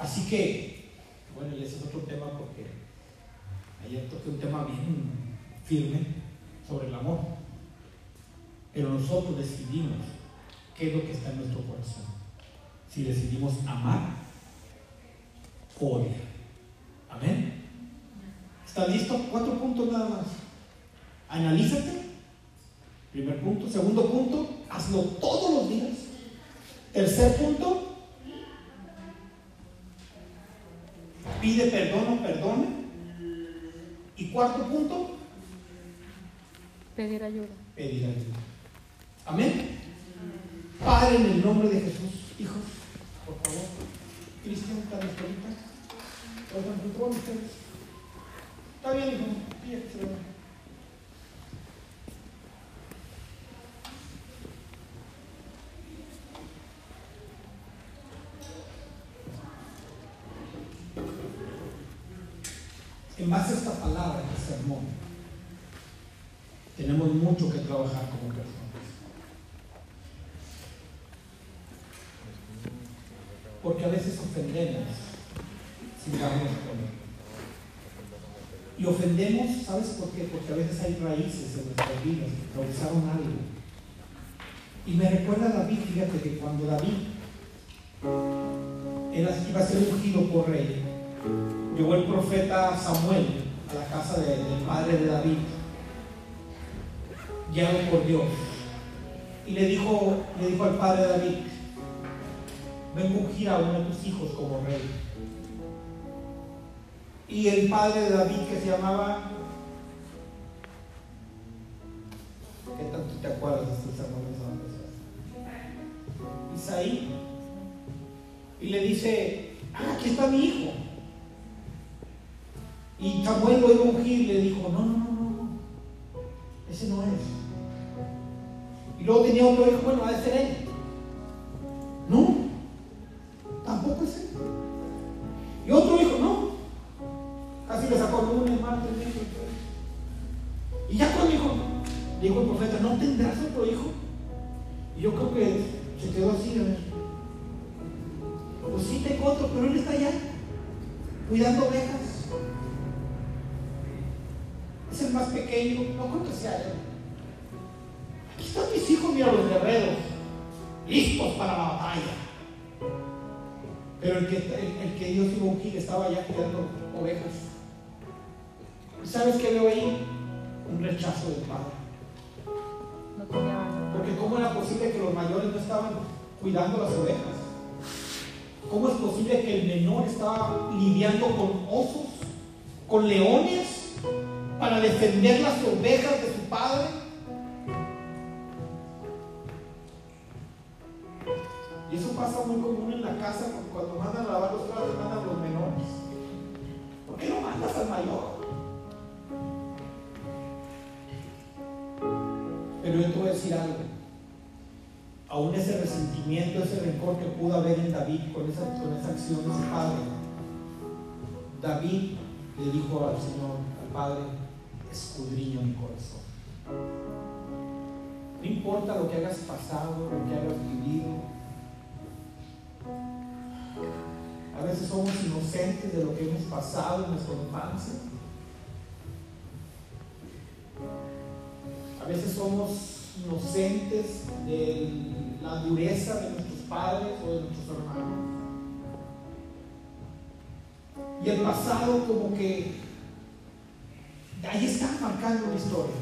Así que, bueno, ese es otro tema porque ayer toqué un tema bien firme sobre el amor. Pero nosotros decidimos qué es lo que está en nuestro corazón. Si decidimos amar odiar. Amén. ¿Está listo? Cuatro puntos nada más. Analízate. Primer punto. Segundo punto, hazlo todos los días. Tercer punto, pide perdón o perdone. Y cuarto punto, Pedir ayuda. pedir ayuda. Amén. Padre, en el nombre de Jesús, hijos, por favor. Cristian, ¿está ahorita? Oigan, ¿por favor, ustedes? Está bien, hijo. En base a esta palabra, este sermón, tenemos mucho que trabajar como personas. Porque a veces ofendemos sin darnos cuenta. Y ofendemos, ¿sabes por qué? Porque a veces hay raíces en nuestras vidas que causaron algo. Y me recuerda a David, fíjate que cuando David iba a ser ungido por rey, llegó el profeta Samuel a la casa de- del padre de David, guiado por Dios. Y le dijo, le dijo al padre de David, vengo a ungir a uno de tus hijos como rey. Y el padre de David que se llamaba, ¿qué tanto te acuerdas de estos sermones? Isaí. Y le dice, ah, aquí está mi hijo. Y Samuel lo iba a ungir y le dijo, no, no, no, no, ese no es. Y luego tenía otro hijo, bueno, ha de ser él. No, tampoco es él. Y otro hijo, no. Casi le sacó lunes, martes, miércoles. Y ya cuando dijo, dijo el profeta, ¿no tendrás otro hijo? Y yo creo que se quedó así, a ver. Pues sí tengo otro, pero él está allá, cuidando ovejas. Es el más pequeño, no creo que sea él. Aquí están mis hijos, mira los guerreros, listos para la batalla. Pero el que, el, el que Dios iba a ungir estaba allá cuidando ovejas. ¿Y sabes qué veo ahí? Un rechazo del padre. No tenía valor. Porque ¿cómo era posible que los mayores no estaban cuidando las ovejas? ¿Cómo es posible que el menor estaba lidiando con osos, con leones, para defender las ovejas de su padre? Y eso pasa muy común en la casa cuando mandan a lavar los trastes, mandan a los menores. ¿Por qué no mandas al mayor? Pero yo te voy a decir algo. Aún ese resentimiento, ese rencor que pudo haber en David con esa, con esa acción de su padre, David le dijo al Señor, al Padre, escudriña mi corazón. No importa lo que hayas pasado, lo que hayas vivido. A veces somos inocentes de lo que hemos pasado en nuestra infancia. A veces somos inocentes de la dureza de nuestros padres o de nuestros hermanos. Y el pasado como que ahí está marcando una historia.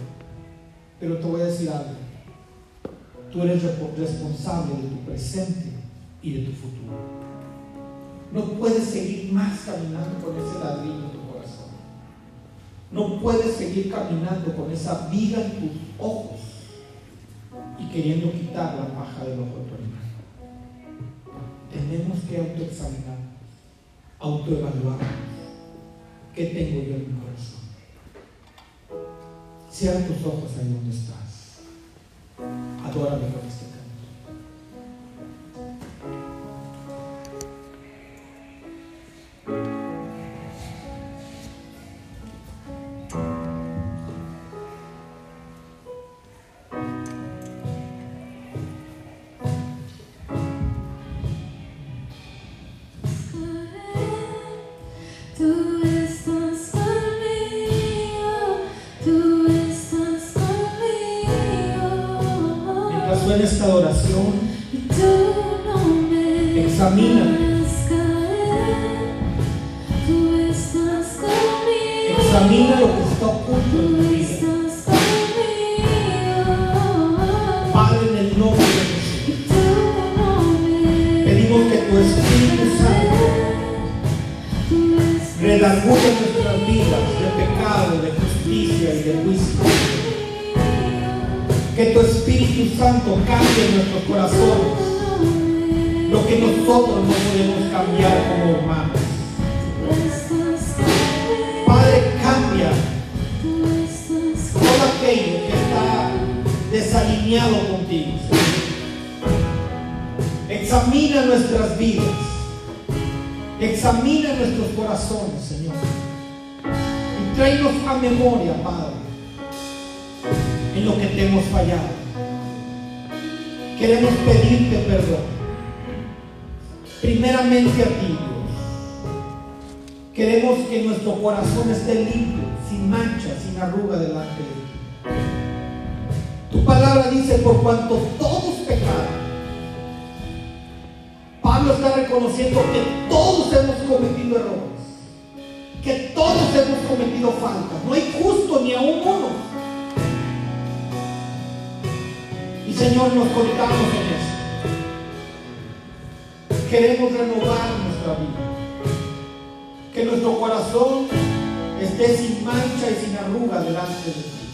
Pero te voy a decir algo. Tú eres responsable de tu presente y de tu futuro. No puedes seguir más caminando con ese ladrillo en tu corazón. No puedes seguir caminando con esa viga en tus ojos y queriendo quitar la paja del ojo de tu hermano. Tenemos que autoexaminarnos, autoevaluarnos. ¿Qué tengo yo en mi corazón? Cierra tus ojos ahí donde estás. Adórame con este que todos hemos cometido faltas. No hay justo ni aún uno. Y Señor, nos contamos en eso. Queremos renovar nuestra vida. Que nuestro corazón esté sin mancha y sin arruga delante de ti.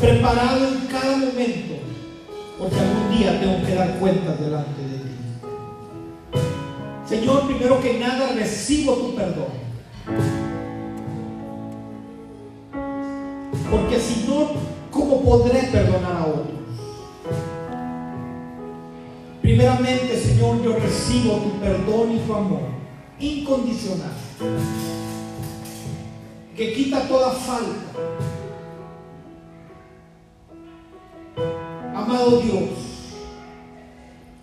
Preparado en cada momento, porque algún día tengo que dar cuentas delante de ti. Señor, primero que nada recibo tu perdón. Porque si no, ¿cómo podré perdonar a otros? Primeramente, Señor, yo recibo tu perdón y tu amor incondicional. Que quita toda falta. Amado Dios,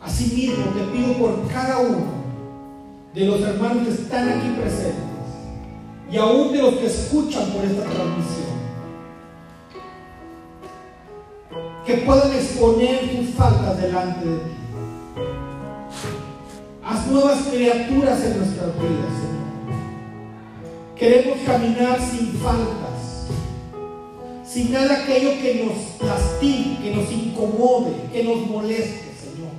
asimismo te pido por cada uno de los hermanos que están aquí presentes y aún de los que escuchan por esta transmisión, que puedan exponer tus faltas delante de ti. Haz nuevas criaturas en nuestras vidas, Señor. Queremos caminar sin faltas, sin nada aquello que nos lastime, que nos incomode, que nos moleste, Señor.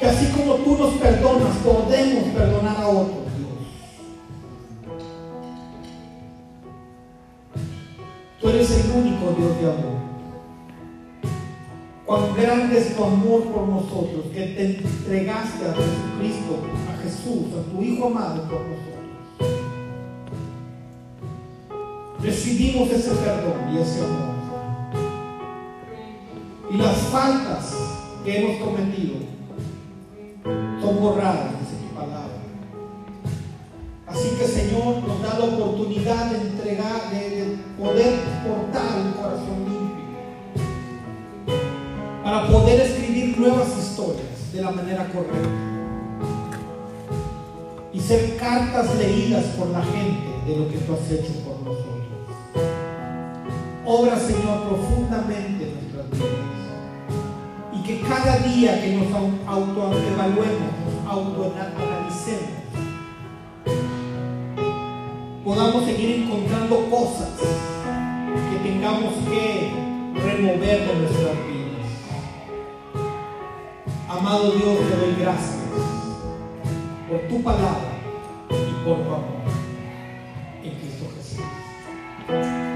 Que así como tú nos perdonas, podemos perdonar a otros, Tú eres el único Dios de amor. Cuán grande es tu amor por nosotros, que te entregaste a Jesucristo, a Jesús, a tu Hijo amado por nosotros. Recibimos ese perdón y ese amor. Y las faltas que hemos cometido son borradas. Así que Señor nos da la oportunidad de entregar, de, de poder portar un corazón limpio para poder escribir nuevas historias de la manera correcta y ser cartas leídas por la gente de lo que tú has hecho por nosotros. Obra, Señor, profundamente en nuestras vidas y que cada día que nos autoevaluemos, nos autoanalicemos, podamos seguir encontrando cosas que tengamos que remover de nuestras vidas. Amado Dios, te doy gracias por tu palabra y por tu amor en Cristo Jesús.